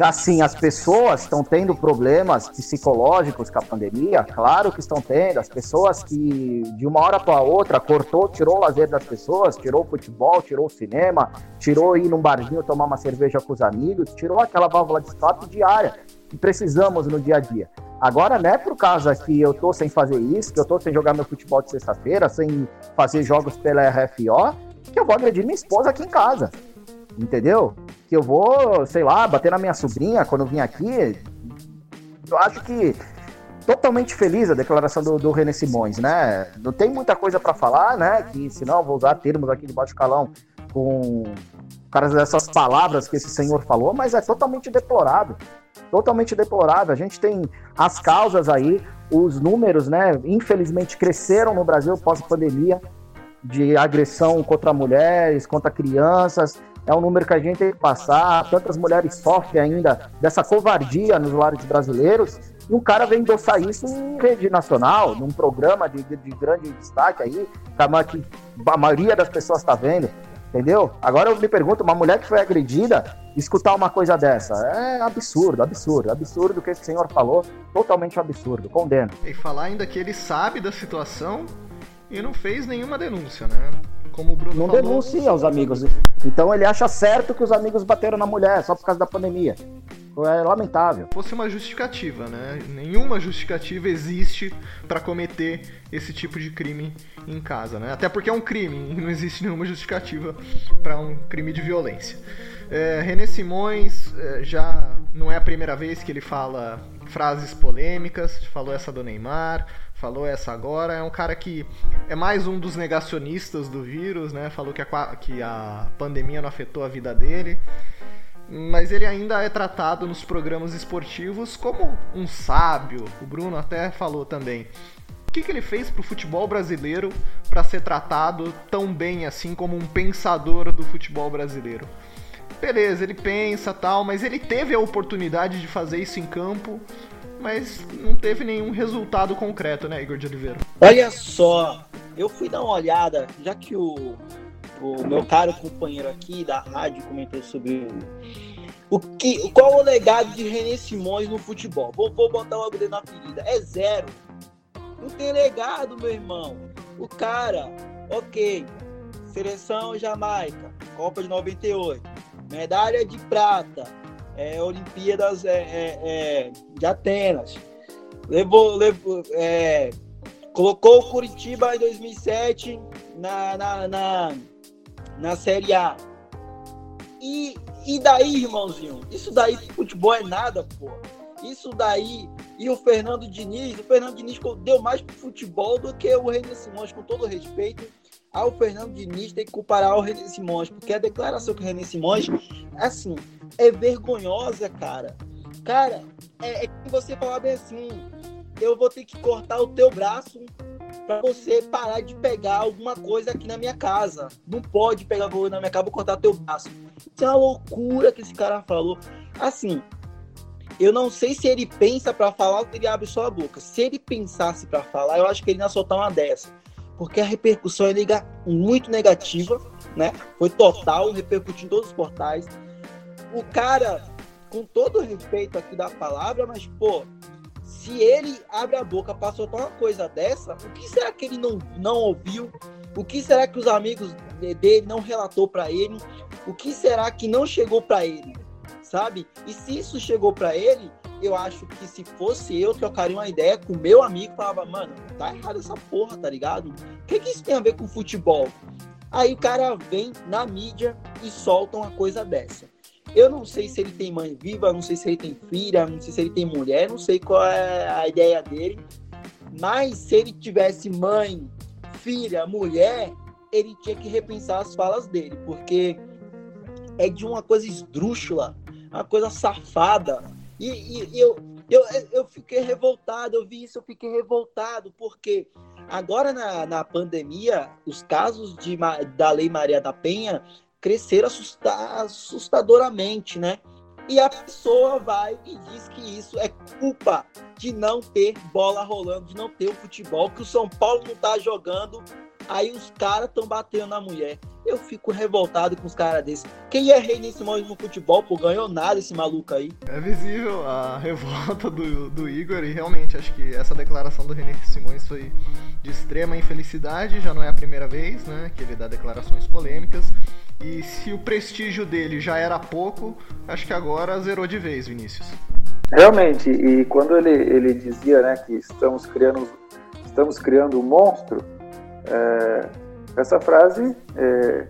assim, as pessoas estão tendo problemas psicológicos com a pandemia, claro que estão tendo. As pessoas que de uma hora para outra cortou, tirou o lazer das pessoas, tirou o futebol, tirou o cinema, tirou ir num barzinho tomar uma cerveja com os amigos, tirou aquela válvula de escape diária que precisamos no dia a dia. Agora não é por causa que eu tô sem fazer isso, que eu tô sem jogar meu futebol de sexta-feira, sem fazer jogos pela RFO, que eu vou agredir minha esposa aqui em casa. Entendeu? que eu vou, sei lá, bater na minha sobrinha quando eu vim aqui. Eu acho que totalmente feliz a declaração do, do René Simões, né? Não tem muita coisa para falar, né? Que senão vou usar termos aqui de baixo calão com caras dessas palavras que esse senhor falou, mas é totalmente deplorável. Totalmente deplorável. A gente tem as causas aí, os números, né? Infelizmente cresceram no Brasil pós-pandemia de agressão contra mulheres, contra crianças é um número que a gente tem que passar. Tantas mulheres sofrem ainda dessa covardia nos lares brasileiros. E um cara vem endossar isso em rede nacional, num programa de, de, de grande destaque aí, que a maioria das pessoas está vendo. Entendeu? Agora eu me pergunto, uma mulher que foi agredida, escutar uma coisa dessa. É absurdo, absurdo, absurdo o que esse senhor falou, totalmente absurdo, condeno. E falar ainda que ele sabe da situação e não fez nenhuma denúncia, né? Como o Bruno não falou, denuncia os amigos. Então ele acha certo que os amigos bateram na mulher só por causa da pandemia. É lamentável. Fosse uma justificativa, né? Nenhuma justificativa existe para cometer esse tipo de crime em casa, né? Até porque é um crime, não existe nenhuma justificativa para um crime de violência. É, René Simões é, já não é a primeira vez que ele fala frases polêmicas, falou essa do Neymar, falou essa agora. É um cara que é mais um dos negacionistas do vírus, né? Falou que a, que a pandemia não afetou a vida dele. Mas ele ainda é tratado nos programas esportivos como um sábio. O Bruno até falou também. O que, que ele fez pro futebol brasileiro para ser tratado tão bem assim como um pensador do futebol brasileiro? Beleza, ele pensa tal, mas ele teve a oportunidade de fazer isso em campo mas não teve nenhum resultado concreto, né, Igor de Oliveira? Olha só, eu fui dar uma olhada, já que o, o meu caro companheiro aqui da rádio comentou sobre o, o que, qual o legado de René Simões no futebol. Vou, vou botar o dedo na ferida. É zero. Não tem legado, meu irmão. O cara, ok, seleção Jamaica, Copa de 98, medalha de prata, é, Olimpíadas é, é, é, de Atenas. Levou, levou, é, colocou o Curitiba em 2007 na, na, na, na Série A. E, e daí, irmãozinho? Isso daí, futebol é nada, pô. Isso daí. E o Fernando Diniz, o Fernando Diniz deu mais pro futebol do que o René Simões, com todo respeito ao Fernando Diniz tem que comparar ao René Simões, porque a declaração que o René Simões, assim, é vergonhosa, cara. Cara, é, é que você falar bem assim, eu vou ter que cortar o teu braço para você parar de pegar alguma coisa aqui na minha casa. Não pode pegar coisa na minha casa, vou cortar teu braço. Isso é uma loucura que esse cara falou. Assim, eu não sei se ele pensa para falar ou ele abre só a boca. Se ele pensasse para falar, eu acho que ele ia soltar uma dessa. Porque a repercussão é muito negativa, né? Foi total, repercutiu em todos os portais. O cara, com todo respeito aqui da palavra, mas, pô, se ele abre a boca para soltar uma coisa dessa, o que será que ele não, não ouviu? O que será que os amigos dele não relatou para ele? O que será que não chegou para ele? Sabe? E se isso chegou para ele, eu acho que se fosse eu, trocaria uma ideia com meu amigo falava, mano, tá errado essa porra, tá ligado? O que, que isso tem a ver com futebol? Aí o cara vem na mídia e solta uma coisa dessa. Eu não sei se ele tem mãe viva, não sei se ele tem filha, não sei se ele tem mulher, não sei qual é a ideia dele. Mas se ele tivesse mãe, filha, mulher, ele tinha que repensar as falas dele, porque é de uma coisa esdrúxula, uma coisa safada. E, e, eu, eu, eu fiquei revoltado, eu vi isso, eu fiquei revoltado, porque agora na, na pandemia, os casos de, da Lei Maria da Penha crescer assustadoramente, né? E a pessoa vai e diz que isso é culpa de não ter bola rolando, de não ter o futebol, que o São Paulo não tá jogando, aí os caras estão batendo na mulher. Eu fico revoltado com os caras desses. Quem é rei nesse momento no futebol, pô, ganhou nada esse maluco aí. É visível a revolta do, do Igor e realmente acho que essa declaração do René Simões foi de extrema infelicidade, já não é a primeira vez, né, que ele dá declarações polêmicas. E se o prestígio dele já era pouco, acho que agora zerou de vez, Vinícius. Realmente, e quando ele, ele dizia né, que estamos criando, estamos criando um monstro, é, essa frase, é,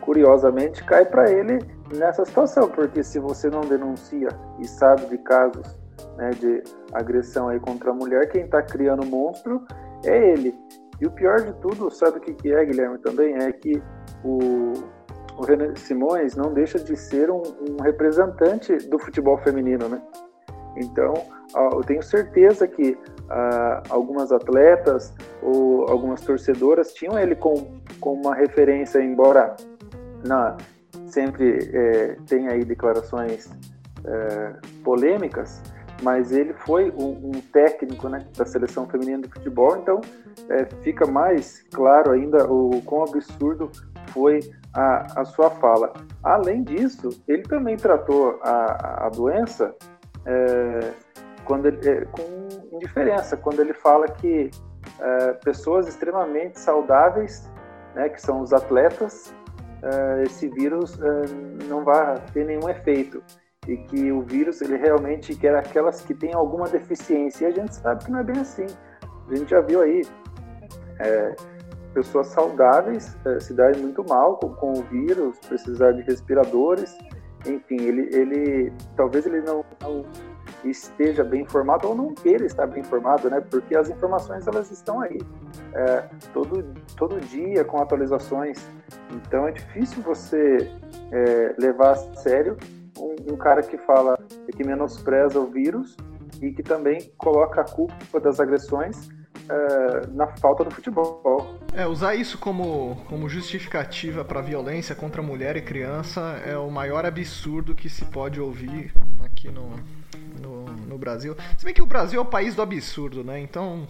curiosamente, cai para ele nessa situação, porque se você não denuncia e sabe de casos né, de agressão aí contra a mulher, quem está criando o monstro é ele. E o pior de tudo, sabe o que, que é, Guilherme, também? É que o, o René Simões não deixa de ser um, um representante do futebol feminino, né? Então, eu tenho certeza que uh, algumas atletas ou algumas torcedoras tinham ele como, como uma referência, embora na, sempre é, tenha aí declarações é, polêmicas, mas ele foi um, um, técnico né, da seleção feminina de futebol, então é, fica mais claro ainda o quão absurdo foi a, a sua fala. Além disso, ele também tratou a, a doença é, quando ele, é, com indiferença, quando ele fala que é, pessoas extremamente saudáveis, né, que são os atletas, é, esse vírus é, não vai ter nenhum efeito e que o vírus ele realmente quer aquelas que têm alguma deficiência. E a gente sabe que não é bem assim. A gente já viu aí é, pessoas saudáveis é, se darem muito mal com, com, o vírus, precisar de respiradores, enfim, ele, ele talvez ele não, não, esteja bem informado ou não queira estar bem informado, né? Porque as informações elas estão aí é, todo todo dia com atualizações, então é difícil você é, levar a sério um, um cara que fala que menospreza o vírus e que também coloca a culpa das agressões é, na falta do futebol. É, usar isso como, como justificativa para violência contra mulher e criança é o maior absurdo que se pode ouvir aqui no, no, Brasil. Se bem que o Brasil é o país do absurdo, né? Então,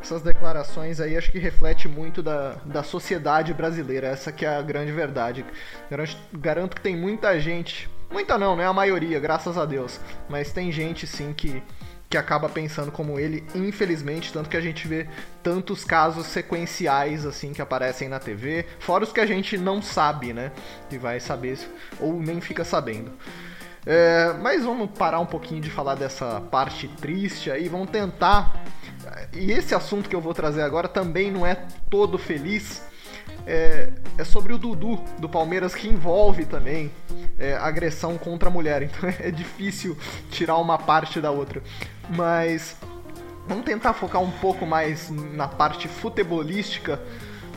essas declarações aí acho que reflete muito da, da sociedade brasileira. Essa que é a grande verdade. Garanto, garanto que tem muita gente, muita não, né? A maioria, graças a Deus. Mas tem gente sim que que acaba pensando como ele, infelizmente, tanto que a gente vê tantos casos sequenciais assim que aparecem na TV, fora os que a gente não sabe, né? E vai saber ou nem fica sabendo. É, mas vamos parar um pouquinho de falar dessa parte triste aí, vamos tentar. E esse assunto que eu vou trazer agora também não é todo feliz. É, é sobre o Dudu do Palmeiras que envolve também é, agressão contra a mulher. Então é difícil tirar uma parte da outra. Mas vamos tentar focar um pouco mais na parte futebolística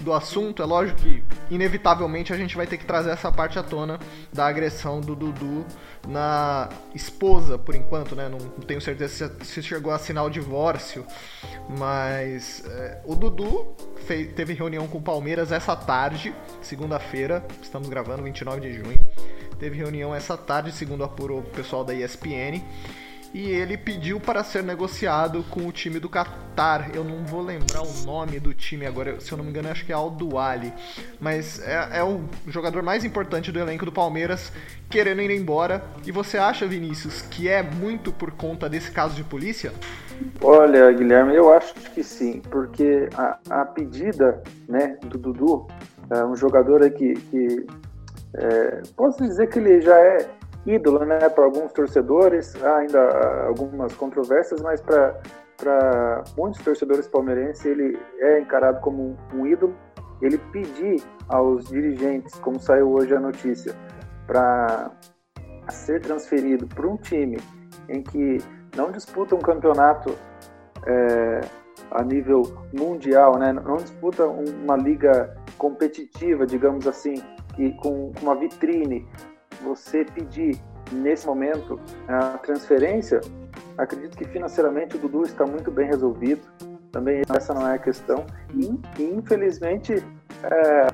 do assunto, é lógico que inevitavelmente a gente vai ter que trazer essa parte à tona da agressão do Dudu na esposa, por enquanto, né? Não, tenho certeza se chegou a assinar o divórcio, mas é, o Dudu fez, teve reunião com o Palmeiras essa tarde, segunda-feira, estamos gravando 29 de junho. Teve reunião essa tarde, segundo apurou o pessoal da ESPN e ele pediu para ser negociado com o time do Qatar. Eu não vou lembrar o nome do time agora, se eu não me engano, acho que é Al Duali. Mas é, é, o jogador mais importante do elenco do Palmeiras querendo ir embora. E você acha, Vinícius, que é muito por conta desse caso de polícia? Olha, Guilherme, eu acho que sim, porque a, a pedida né, do Dudu, é um jogador que, que é, posso dizer que ele já é ídolo né, para alguns torcedores, há ainda algumas controvérsias, mas para muitos torcedores palmeirenses ele é encarado como um, ídolo. Ele pedir aos dirigentes, como saiu hoje a notícia, para ser transferido para um time em que não disputa um campeonato é, a nível mundial, né? não disputa uma liga competitiva, digamos assim, e com uma vitrine, você pedir nesse momento a transferência, acredito que financeiramente o Dudu está muito bem resolvido. Também essa não é a questão. E, infelizmente, é,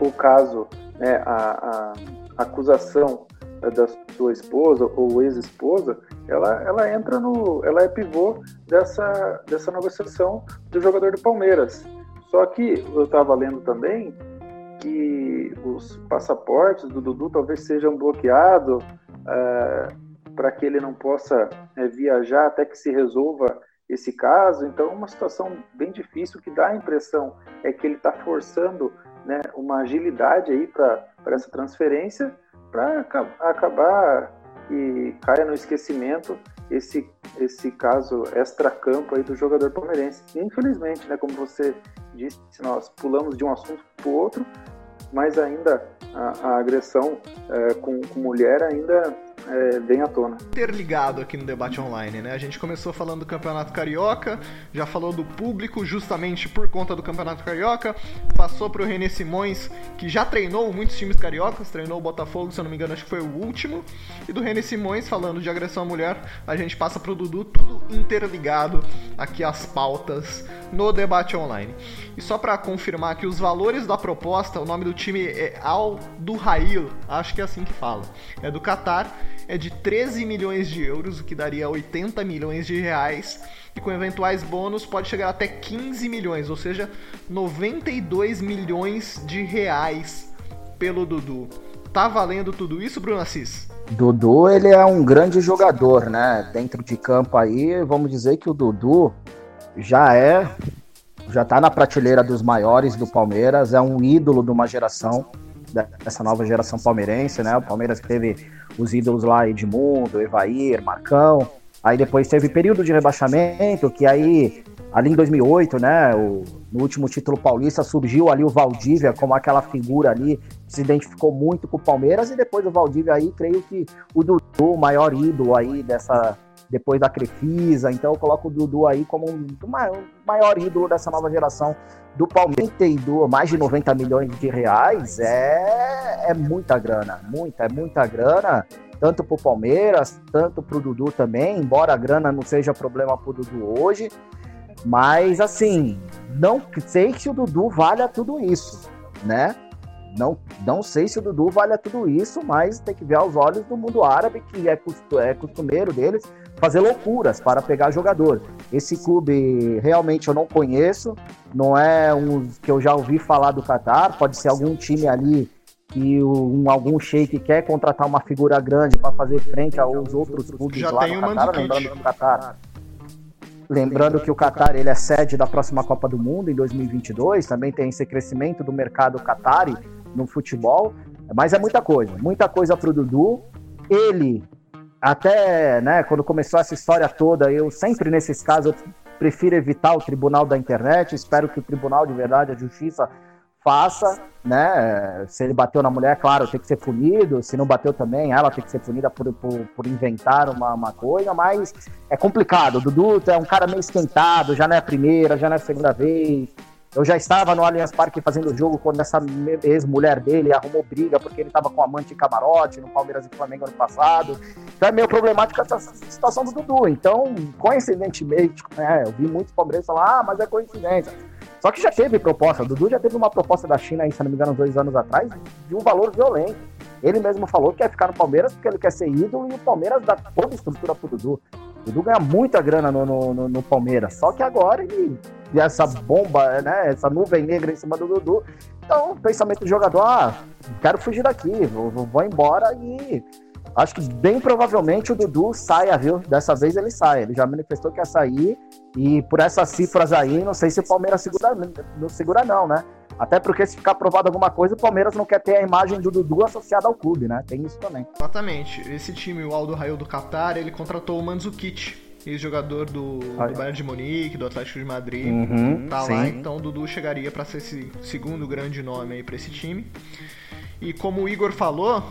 o caso, né, a, a acusação da sua esposa ou ex-esposa, ela, ela entra no, ela é pivô dessa, dessa negociação do jogador do Palmeiras. Só que eu estava lendo também que os passaportes do Dudu talvez sejam bloqueados é, para que ele não possa é, viajar até que se resolva esse caso. Então, é uma situação bem difícil que dá a impressão é que ele está forçando né, uma agilidade aí para essa transferência para acabar e caia no esquecimento esse esse caso extra-campo aí do jogador palmeirense. Infelizmente, né, como você disse, nós pulamos de um assunto para o outro, mas ainda a, a agressão é, com, com mulher ainda é, bem à tona. Interligado aqui no debate online, né? A gente começou falando do Campeonato Carioca, já falou do público justamente por conta do Campeonato Carioca, passou pro René Simões, que já treinou muitos times cariocas, treinou o Botafogo, se eu não me engano, acho que foi o último, e do René Simões falando de agressão à mulher, a gente passa pro Dudu, tudo interligado aqui as pautas no debate online. E só para confirmar que os valores da proposta, o nome do time é Al Duhail, acho que é assim que fala. É do Qatar é de 13 milhões de euros, o que daria 80 milhões de reais, e com eventuais bônus pode chegar até 15 milhões, ou seja, 92 milhões de reais pelo Dudu. Tá valendo tudo isso, Bruno Assis? Dudu, ele é um grande jogador, né? Dentro de campo aí, vamos dizer que o Dudu já é já tá na prateleira dos maiores do Palmeiras, é um ídolo de uma geração dessa nova geração palmeirense, né? O Palmeiras teve os ídolos lá, Edmundo, Evair, Marcão. Aí depois teve período de rebaixamento, que aí, ali em 2008, né, o, no último título paulista, surgiu ali o Valdívia como aquela figura ali, que se identificou muito com o Palmeiras, e depois o Valdívia aí, creio que o Dudu, o maior ídolo aí dessa, depois da Crefisa, então eu coloco o Dudu aí como um, maior ídolo dessa nova geração do Palmeiras. Mais de 90 milhões de reais é, é muita grana, muita, é muita grana, tanto para o Palmeiras, tanto para o Dudu também, embora a grana não seja problema para o Dudu hoje, mas assim, não sei se o Dudu vale tudo isso, né? Não, não sei se o Dudu vale tudo isso, mas tem que ver aos olhos do mundo árabe, que é, é costumeiro deles fazer loucuras para pegar jogador. Esse clube realmente eu não conheço, não é um que eu já ouvi falar do Qatar, pode ser algum time ali que um, algum sheik quer contratar uma figura grande para fazer frente aos outros clubes já lá no Qatar, lembrando que o Qatar Lembrando que o Qatar ele é sede da próxima Copa do Mundo em 2022, também tem esse crescimento do mercado qatari no futebol, mas é muita coisa, muita coisa para o Dudu. Ele até, né, quando começou essa história toda, eu sempre nesses casos eu prefiro evitar o tribunal da internet, espero que o tribunal de verdade, a justiça faça, né? Se ele bateu na mulher, claro, tem que ser punido. Se não bateu também, ela tem que ser punida por, por, por inventar uma, uma, coisa, mas é complicado. O Dudu é um cara meio esquentado, já não é a primeira, já não é a segunda vez. Eu já estava no Allianz Parque fazendo jogo quando essa ex-mulher dele arrumou briga porque ele estava com amante em camarote no Palmeiras e Flamengo ano passado. Então é meio problemática essa situação do Dudu. Então, coincidentemente, né, eu vi muitos palmeirenses falar, ah, mas é coincidência. Só que já teve proposta. O Dudu já teve uma proposta da China, aí, se não me engano, dois anos atrás, de um valor violento. Ele mesmo falou que quer ficar no Palmeiras porque ele quer ser ídolo e o Palmeiras dá toda a estrutura pro Dudu. O Dudu ganha muita grana no, no, no, Palmeiras. Só que agora ele. E essa bomba, né? Essa nuvem negra em cima do Dudu. Então, o pensamento do jogador, ah, quero fugir daqui, vou, vou embora e acho que bem provavelmente o Dudu saia, viu? Dessa vez ele sai. Ele já manifestou que ia sair. E por essas cifras aí, não sei se o Palmeiras segura, não segura, não, né? Até porque se ficar provado alguma coisa, o Palmeiras não quer ter a imagem do Dudu associada ao clube, né? Tem isso também. Exatamente. Esse time, o Aldo Raio do Qatar, ele contratou o Mandzukic, ex-jogador do, do Bayern de Munique, do Atlético de Madrid. Uhum, tá sim. lá, então o Dudu chegaria para ser esse segundo grande nome aí para esse time. E como o Igor falou,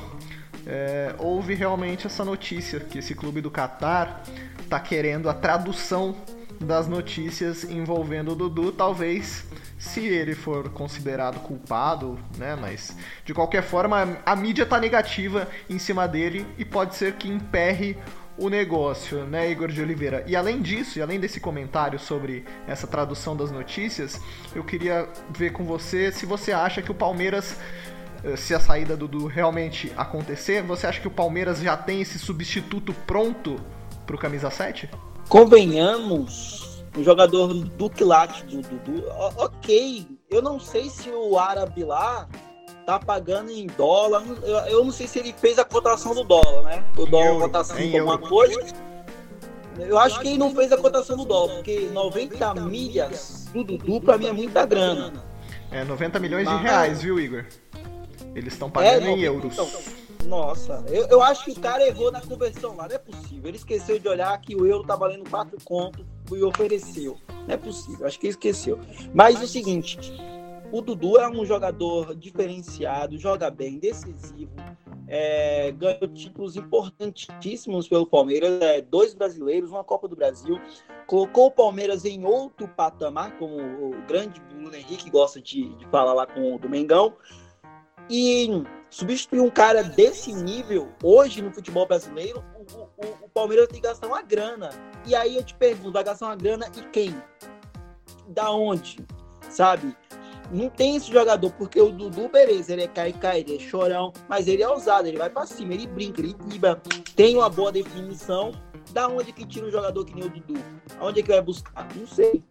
é, houve realmente essa notícia que esse clube do Qatar tá querendo a tradução das notícias envolvendo o Dudu, talvez se ele for considerado culpado, né? Mas de qualquer forma, a mídia tá negativa em cima dele e pode ser que emperre o negócio, né, Igor de Oliveira? E além disso, e além desse comentário sobre essa tradução das notícias, eu queria ver com você se você acha que o Palmeiras eh, se a saída do Dudu realmente acontecer, você acha que o Palmeiras já tem esse substituto pronto pro camisa 7? Convenhamos, o jogador do quilate do Dudu. Ok, eu não sei se o árabe lá tá pagando em dólar. Eu, eu, não sei se ele fez a cotação do dólar, né? O dólar, a cotação de alguma coisa. Eu acho que ele não fez a cotação do dólar, porque 90 milhas do Dudu pra mim é muita grana. É, 90 milhões de reais, viu, Igor? Eles estão pagando é, em euros. Então, nossa, eu, eu acho que o cara errou na conversão lá, não é possível. Ele esqueceu de olhar que o euro tá valendo 4 contos e ofereceu. Não é possível, acho que ele esqueceu. Mas o seguinte, o Dudu é um jogador diferenciado, joga bem, decisivo, é, ganhou títulos importantíssimos pelo Palmeiras, é, dois brasileiros, uma Copa do Brasil, colocou o Palmeiras em outro patamar, como o grande Bruno Henrique gosta de, de falar lá com o do Mengão, e substituir um cara desse nível hoje no futebol brasileiro, o, o, o, Palmeiras tem que gastar uma grana. E aí eu te pergunto, vai gastar uma grana e quem? Da onde? Sabe? Não tem esse jogador, porque o Dudu, beleza, ele é cai, ele é chorão, mas ele é ousado, ele vai pra cima, ele brinca, ele vibra, tem uma boa definição. Da onde que tira um jogador que nem o Dudu? Aonde é que vai buscar? Não sei.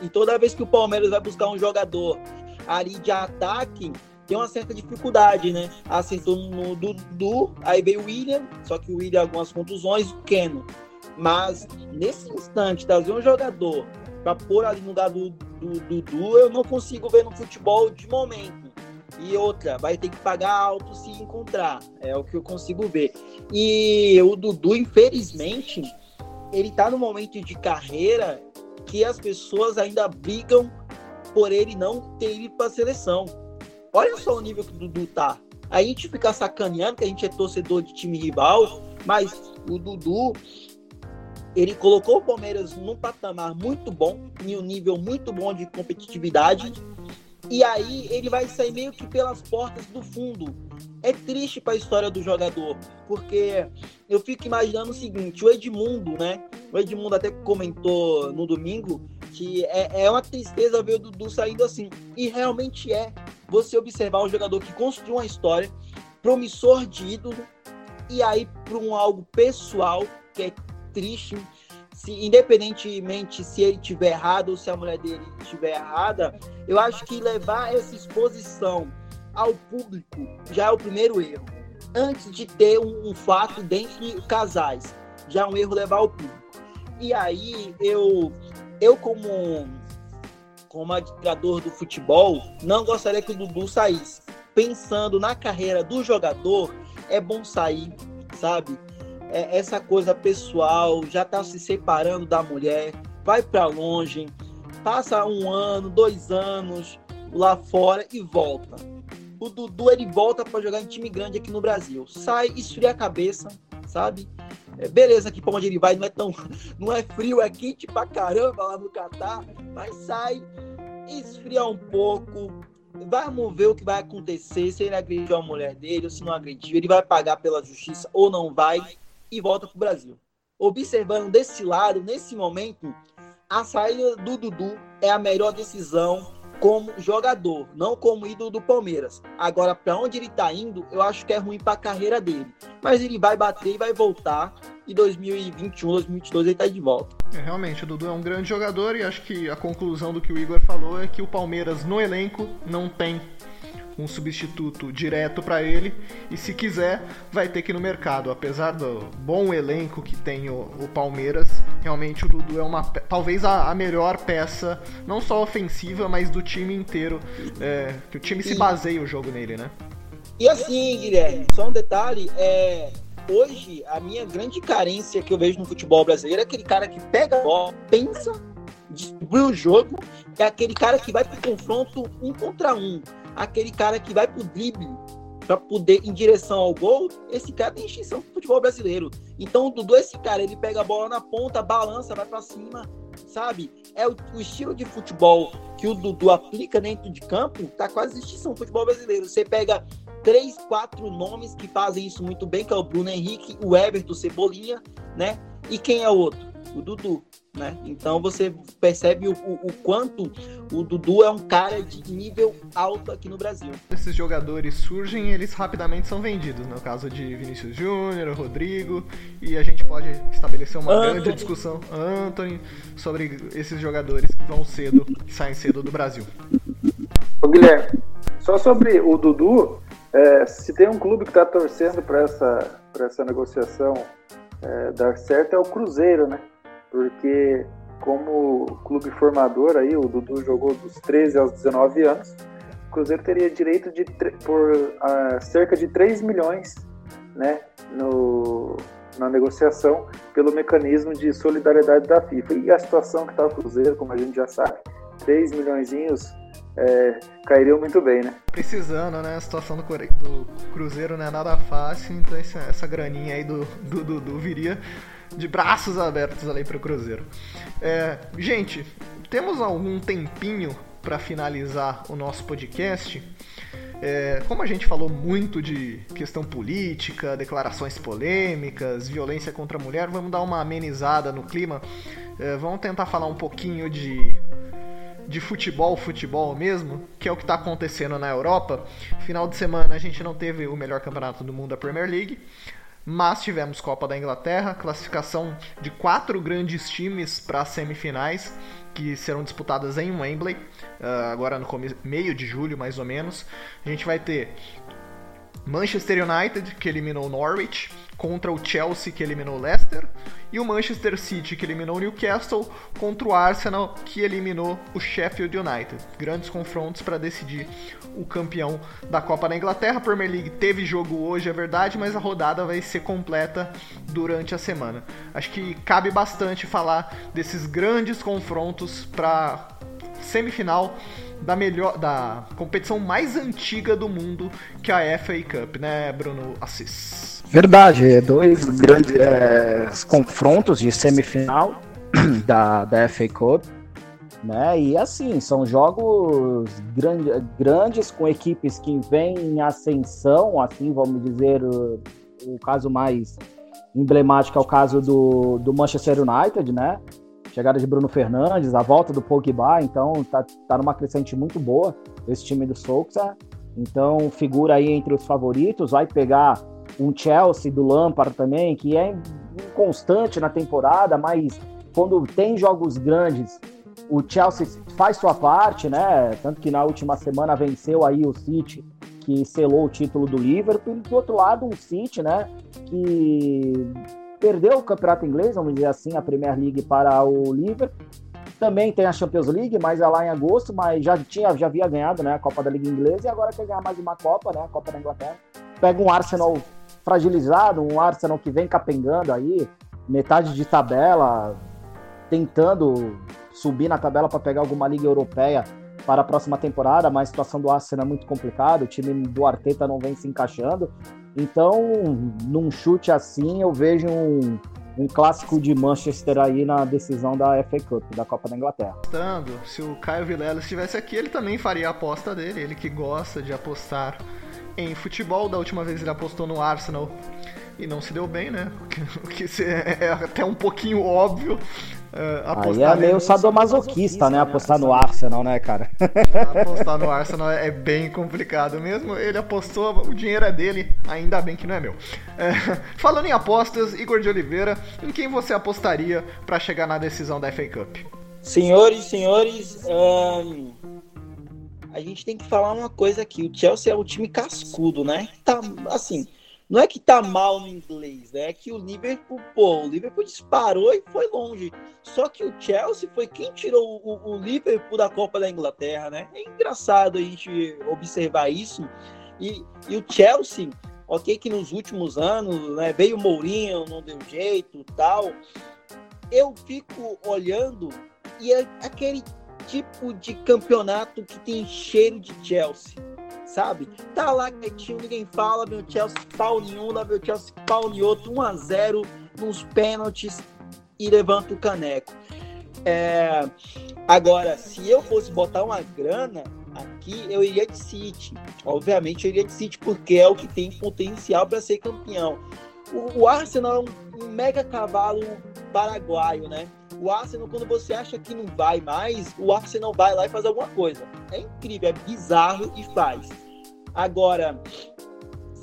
E toda vez que o Palmeiras vai buscar um jogador ali de ataque, tem uma certa dificuldade, né? Acertou no Dudu, aí veio o William, só que o William algumas contusões, o Keno. Mas nesse instante, trazer um jogador para pôr ali no lugar do Dudu, eu não consigo ver no futebol de momento. E outra, vai ter que pagar alto se encontrar. É o que eu consigo ver. E o Dudu, infelizmente, ele tá no momento de carreira que as pessoas ainda brigam por ele não ter ido para a seleção. Olha só o nível que o Dudu tá. A gente fica sacaneando que a gente é torcedor de time rival, mas o Dudu ele colocou o Palmeiras num patamar muito bom, em um nível muito bom de competitividade. E aí ele vai sair meio que pelas portas do fundo. É triste para a história do jogador, porque eu fico imaginando o seguinte: o Edmundo, né? O Edmundo até comentou no domingo que é, é uma tristeza ver o Dudu saindo assim. E realmente é. Você observar um jogador que construiu uma história, promissor de ídolo, e aí para um algo pessoal que é triste, se, independentemente se ele tiver errado ou se a mulher dele estiver errada, eu acho que levar essa exposição ao público já é o primeiro erro. Antes de ter um, um fato dentre casais, já é um erro levar ao público. E aí eu eu como como admirador do futebol, não gostaria que o Dudu saísse. Pensando na carreira do jogador, é bom sair, sabe? É, essa coisa pessoal, já tá se separando da mulher, vai para longe, passa um ano, dois anos lá fora e volta. O Dudu ele volta para jogar em time grande aqui no Brasil. Sai, esfria a cabeça, sabe? É, beleza que para onde ele vai não é tão. Não é frio, é quente pra caramba lá no Catar, mas sai esfriar um pouco. Vamos ver o que vai acontecer, se ele agrediu a mulher dele ou se não agrediu. Ele vai pagar pela justiça ou não vai e volta para o Brasil. Observando desse lado, nesse momento, a saída do Dudu é a melhor decisão como jogador, não como ídolo do Palmeiras. Agora, para onde ele está indo, eu acho que é ruim para a carreira dele. Mas ele vai bater e vai voltar. E 2021, 2022 ele está de volta. É, realmente, o Dudu é um grande jogador e acho que a conclusão do que o Igor falou é que o Palmeiras no elenco não tem um substituto direto para ele e se quiser vai ter que ir no mercado. Apesar do bom elenco que tem o, o Palmeiras, realmente o Dudu é uma talvez a, a, melhor peça, não só ofensiva, mas do time inteiro. É, que o time se baseia o jogo nele, né? E assim, Guilherme, só um detalhe, é, hoje a minha grande carência que eu vejo no futebol brasileiro é aquele cara que pega a bola, pensa, distribui o jogo, é aquele cara que vai pro confronto um contra um aquele cara que vai pro drible para poder em direção ao gol, esse cara tem extinção pro futebol brasileiro. Então o Dudu, esse cara, ele pega a bola na ponta, balança, vai para cima, sabe? É o, o, estilo de futebol que o Dudu aplica dentro de campo, tá quase extinção no futebol brasileiro. Você pega três, quatro nomes que fazem isso muito bem, que é o Bruno Henrique, o Everton, Cebolinha, né? E quem é o outro? O Dudu né? Então você percebe o, o, o, quanto o Dudu é um cara de nível alto aqui no Brasil. Esses jogadores surgem eles rapidamente são vendidos, no caso de Vinícius Júnior, Rodrigo, e a gente pode estabelecer uma Anthony. grande discussão, Anthony, sobre esses jogadores que vão cedo, que saem cedo do Brasil. Ô Guilherme, só sobre o Dudu, é, se tem um clube que está torcendo para essa, essa negociação é, dar certo é o Cruzeiro, né? Porque como clube formador aí, o Dudu jogou dos 13 aos 19 anos, o Cruzeiro teria direito de por uh, cerca de 3 milhões né, no, na negociação pelo mecanismo de solidariedade da FIFA. E a situação que está o Cruzeiro, como a gente já sabe, 3 milhões é, cairiam muito bem, né? Precisando, né? A situação do, do Cruzeiro não é nada fácil, então essa, essa graninha aí do Dudu viria de braços abertos ali para o Cruzeiro. É, gente, temos algum tempinho para finalizar o nosso podcast. É, como a gente falou muito de questão política, declarações polêmicas, violência contra a mulher, vamos dar uma amenizada no clima. É, vamos tentar falar um pouquinho de, de futebol, futebol mesmo, que é o que está acontecendo na Europa. Final de semana a gente não teve o melhor campeonato do mundo da Premier League. Mas tivemos Copa da Inglaterra, classificação de quatro grandes times para as semifinais, que serão disputadas em Wembley, uh, agora no meio de julho, mais ou menos. A gente vai ter Manchester United, que eliminou Norwich, contra o Chelsea, que eliminou Leicester, e o Manchester City, que eliminou Newcastle, contra o Arsenal, que eliminou o Sheffield United. Grandes confrontos para decidir o campeão da Copa da Inglaterra. Premier League teve jogo hoje, é verdade, mas a rodada vai ser completa durante a semana. Acho que cabe bastante falar desses grandes confrontos para semifinal da melhor da competição mais antiga do mundo, que é a FA Cup, né, Bruno Assis? Verdade, é dois grandes é, confrontos de semifinal da, da FA Cup, né? E assim, são jogos grande, grandes com equipes que vêm em ascensão, assim, vamos dizer, o, o caso mais emblemático é o caso do, do Manchester United, né? chegada de Bruno Fernandes, a volta do Pogba, então tá, tá numa crescente muito boa esse time do Sousa. Então figura aí entre os favoritos, vai pegar um Chelsea do Lampard também, que é inconstante na temporada, mas quando tem jogos grandes, o Chelsea faz sua parte, né? Tanto que na última semana venceu aí o City, que selou o título do Liverpool. E do outro lado, um City, né? Que perdeu o campeonato inglês, vamos dizer assim, a Premier League para o Liverpool. Também tem a Champions League, mas é lá em agosto, mas já tinha, já havia ganhado, né, a Copa da Liga Inglesa e agora quer ganhar mais uma Copa, né, a Copa da Inglaterra. Pega um Arsenal fragilizado, um Arsenal que vem capengando aí, metade de tabela, tentando subir na tabela para pegar alguma liga europeia para a próxima temporada, mas a situação do Arsenal é muito complicada, o time do Arteta não vem se encaixando. Então, num chute assim, eu vejo um, um clássico de Manchester aí na decisão da FA Cup, da Copa da Inglaterra. Se o Caio Vilela estivesse aqui, ele também faria a aposta dele, ele que gosta de apostar em futebol. Da última vez ele apostou no Arsenal e não se deu bem, né? O que, é até um pouquinho óbvio. Uh, Aí é meio sadomasoquista, né? Apostar no Arsenal, né, cara? Apostar no Arsenal é bem complicado mesmo. Ele apostou, o dinheiro é dele, ainda bem que não é meu. É, falando em apostas, Igor de Oliveira, em quem você apostaria para chegar na decisão da FA Cup? Senhores, senhores, um, a gente tem que falar uma coisa aqui. O Chelsea é um time cascudo, né? Tá assim não é que tá mal no inglês, né? É que o Liverpool, pô, o Liverpool disparou e foi longe. Só que o Chelsea foi quem tirou o, o Liverpool da Copa da Inglaterra, né? É engraçado a gente observar isso. E, e o Chelsea, ok, que nos últimos anos, né, veio o Mourinho, não deu jeito, tal. Eu fico olhando e é aquele tipo de campeonato que tem cheiro de Chelsea sabe? Tá lá quietinho, ninguém fala, meu Chelsea pau em um, meu Chelsea pau em outro, 1 a 0 nos pênaltis e levanta o caneco. É... Agora, se eu fosse botar uma grana aqui, eu iria de City. Obviamente, eu iria de City porque é o que tem potencial para ser campeão. O, o Arsenal é um, um mega cavalo paraguaio, né? O Arsenal, quando você acha que não vai mais, o Arsenal vai lá e faz alguma coisa. É incrível, é bizarro e faz. Agora,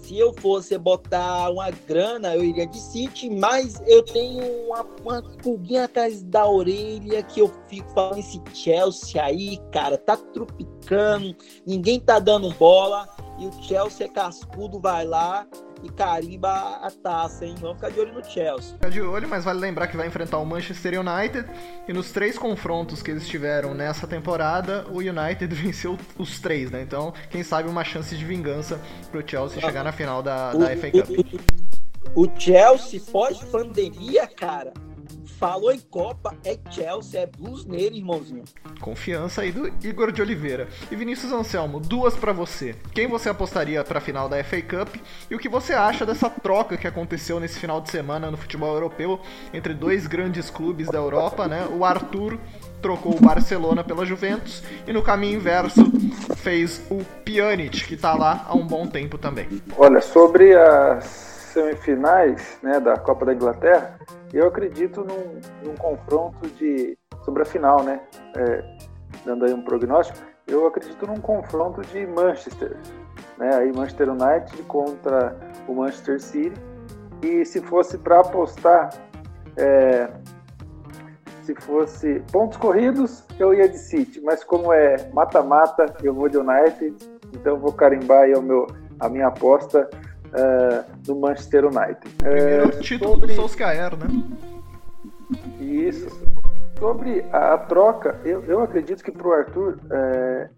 se eu fosse botar uma grana, eu iria de City, mas eu tenho uma, uma pulguinha atrás da orelha que eu fico falando esse Chelsea aí, cara, tá tropicando, ninguém tá dando bola, e o Chelsea é cascudo, vai lá e carimba a taça, hein? Vamos ficar de olho no Chelsea. Ficar de olho, mas vale lembrar que vai enfrentar o Manchester United. E nos três confrontos que eles tiveram nessa temporada, o United venceu os três, né? Então, quem sabe uma chance de vingança pro Chelsea chegar na final da, da FA Cup. O, o Chelsea pós-pandemia, cara, Falou em Copa, é Chelsea, é Blues nele, irmãozinho. Confiança aí do Igor de Oliveira. E Vinícius Anselmo, duas para você. Quem você apostaria para a final da FA Cup e o que você acha dessa troca que aconteceu nesse final de semana no futebol europeu entre dois grandes clubes da Europa, né? O Arthur trocou o Barcelona pela Juventus e no caminho inverso fez o Pjanic, que está lá há um bom tempo também. Olha, sobre as semifinais né, da Copa da Inglaterra, eu acredito num, num confronto de sobre a final, né? É, dando aí um prognóstico, eu acredito num confronto de Manchester, né? Aí Manchester United contra o Manchester City. E se fosse para apostar, é, se fosse pontos corridos, eu ia de City, mas como é mata-mata, eu vou de United, então vou carimbar aí o meu, a minha aposta uh, no Manchester United. Primeiro uh, título sobre... do Solskjaer, né? Isso. Sobre a troca, eu, eu acredito que para o Arthur é,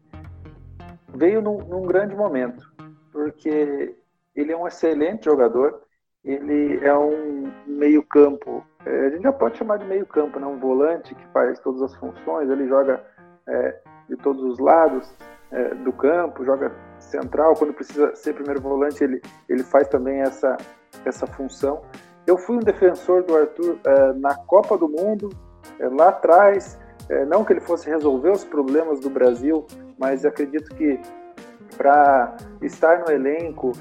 veio num, num, grande momento, porque ele é um excelente jogador, ele é um meio-campo, é, a gente já pode chamar de meio-campo, né? um volante que faz todas as funções, ele joga é, de todos os lados é, do campo, joga central, quando precisa ser primeiro volante, ele, ele faz também essa, essa função. Eu fui um defensor do Arthur é, na Copa do Mundo, é, lá atrás, é, não que ele fosse resolver os problemas do Brasil, mas acredito que para estar no elenco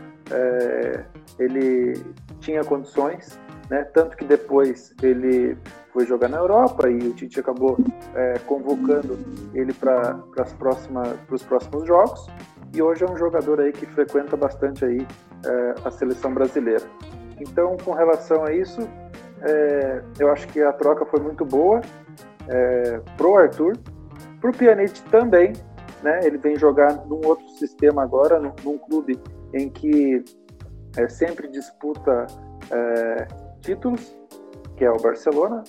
ele tinha condições, né? tanto que depois ele foi jogar na Europa e o Tite acabou é, convocando ele para os próximos jogos e hoje é um jogador aí que frequenta bastante aí é, a seleção brasileira. Então, com relação a isso, é, eu acho que a troca foi muito boa é, pro Arthur, pro Pjanic também, né? Ele vem jogar num outro sistema agora, num, num clube em que é, sempre disputa é, títulos, que é o Barcelona,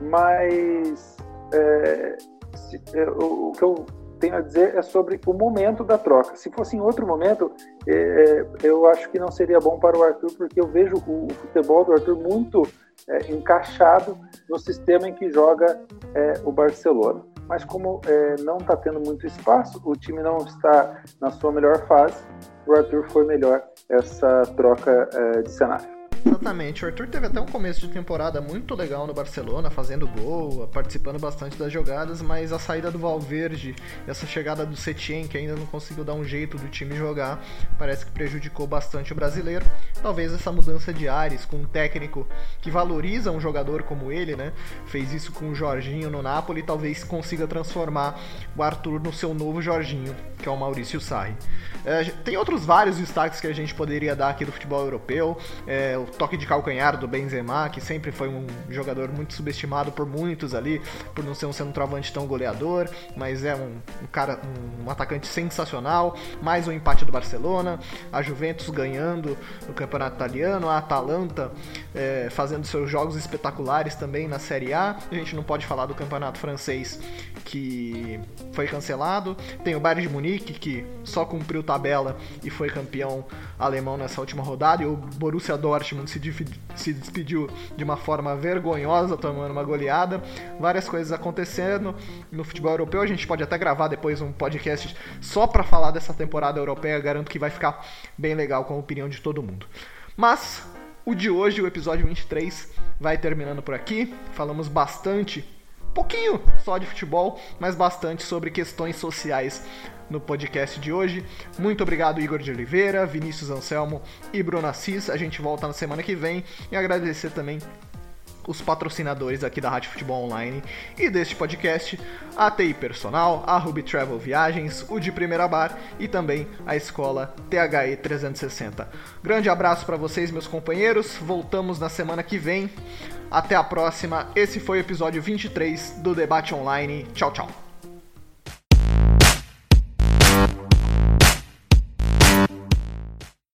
mas é, se, é, o, o que eu tenho a dizer é sobre o momento da troca. Se fosse em outro momento, é, é, eu acho que não seria bom para o Arthur, porque eu vejo o, o futebol do Arthur muito é, encaixado no sistema em que joga é, o Barcelona. Mas como é, não está tendo muito espaço, o time não está na sua melhor fase, o Arthur foi melhor essa troca é, de cenário. Exatamente. O Arthur teve até um começo de temporada muito legal no Barcelona, fazendo gol, participando bastante das jogadas, mas a saída do Valverde, essa chegada do Setien, que ainda não conseguiu dar um jeito do time jogar, parece que prejudicou bastante o brasileiro. Talvez essa mudança de ares com um técnico que valoriza um jogador como ele, né? Fez isso com o Jorginho no Napoli, talvez consiga transformar o Arthur no seu novo Jorginho, que é o Maurício Sarri. É, tem outros vários destaques que a gente poderia dar aqui do futebol europeu. É, o toque de calcanhar do Benzema, que sempre foi um jogador muito subestimado por muitos ali, por não ser um centroavante tão goleador, mas é um, um cara, um, um, atacante sensacional. Mais um empate do Barcelona, a Juventus ganhando no campeonato italiano, a Atalanta é, fazendo seus jogos espetaculares também na Série A. A gente não pode falar do campeonato francês que foi cancelado. Tem o Bayern de Munique que só cumpriu tabela e foi campeão alemão nessa última rodada. E o Borussia Dortmund se, se despediu de uma forma vergonhosa, tomando uma goleada. Várias coisas acontecendo no futebol europeu. A gente pode até gravar depois um podcast só para falar dessa temporada europeia. Garanto que vai ficar bem legal com a opinião de todo mundo. Mas o de hoje, o episódio 23, vai terminando por aqui. Falamos bastante pouquinho só de futebol, mas bastante sobre questões sociais no podcast de hoje. Muito obrigado, Igor de Oliveira, Vinícius Anselmo e Bruno Assis. A gente volta na semana que vem e agradecer também os patrocinadores aqui da Rádio Futebol Online e deste podcast, a TI Personal, a Ruby Travel Viagens, o de Primeira Bar e também a escola THE 360. Grande abraço para vocês, meus companheiros. Voltamos na semana que vem. Até a próxima. Esse foi o episódio 23 do Debate Online. Tchau, tchau.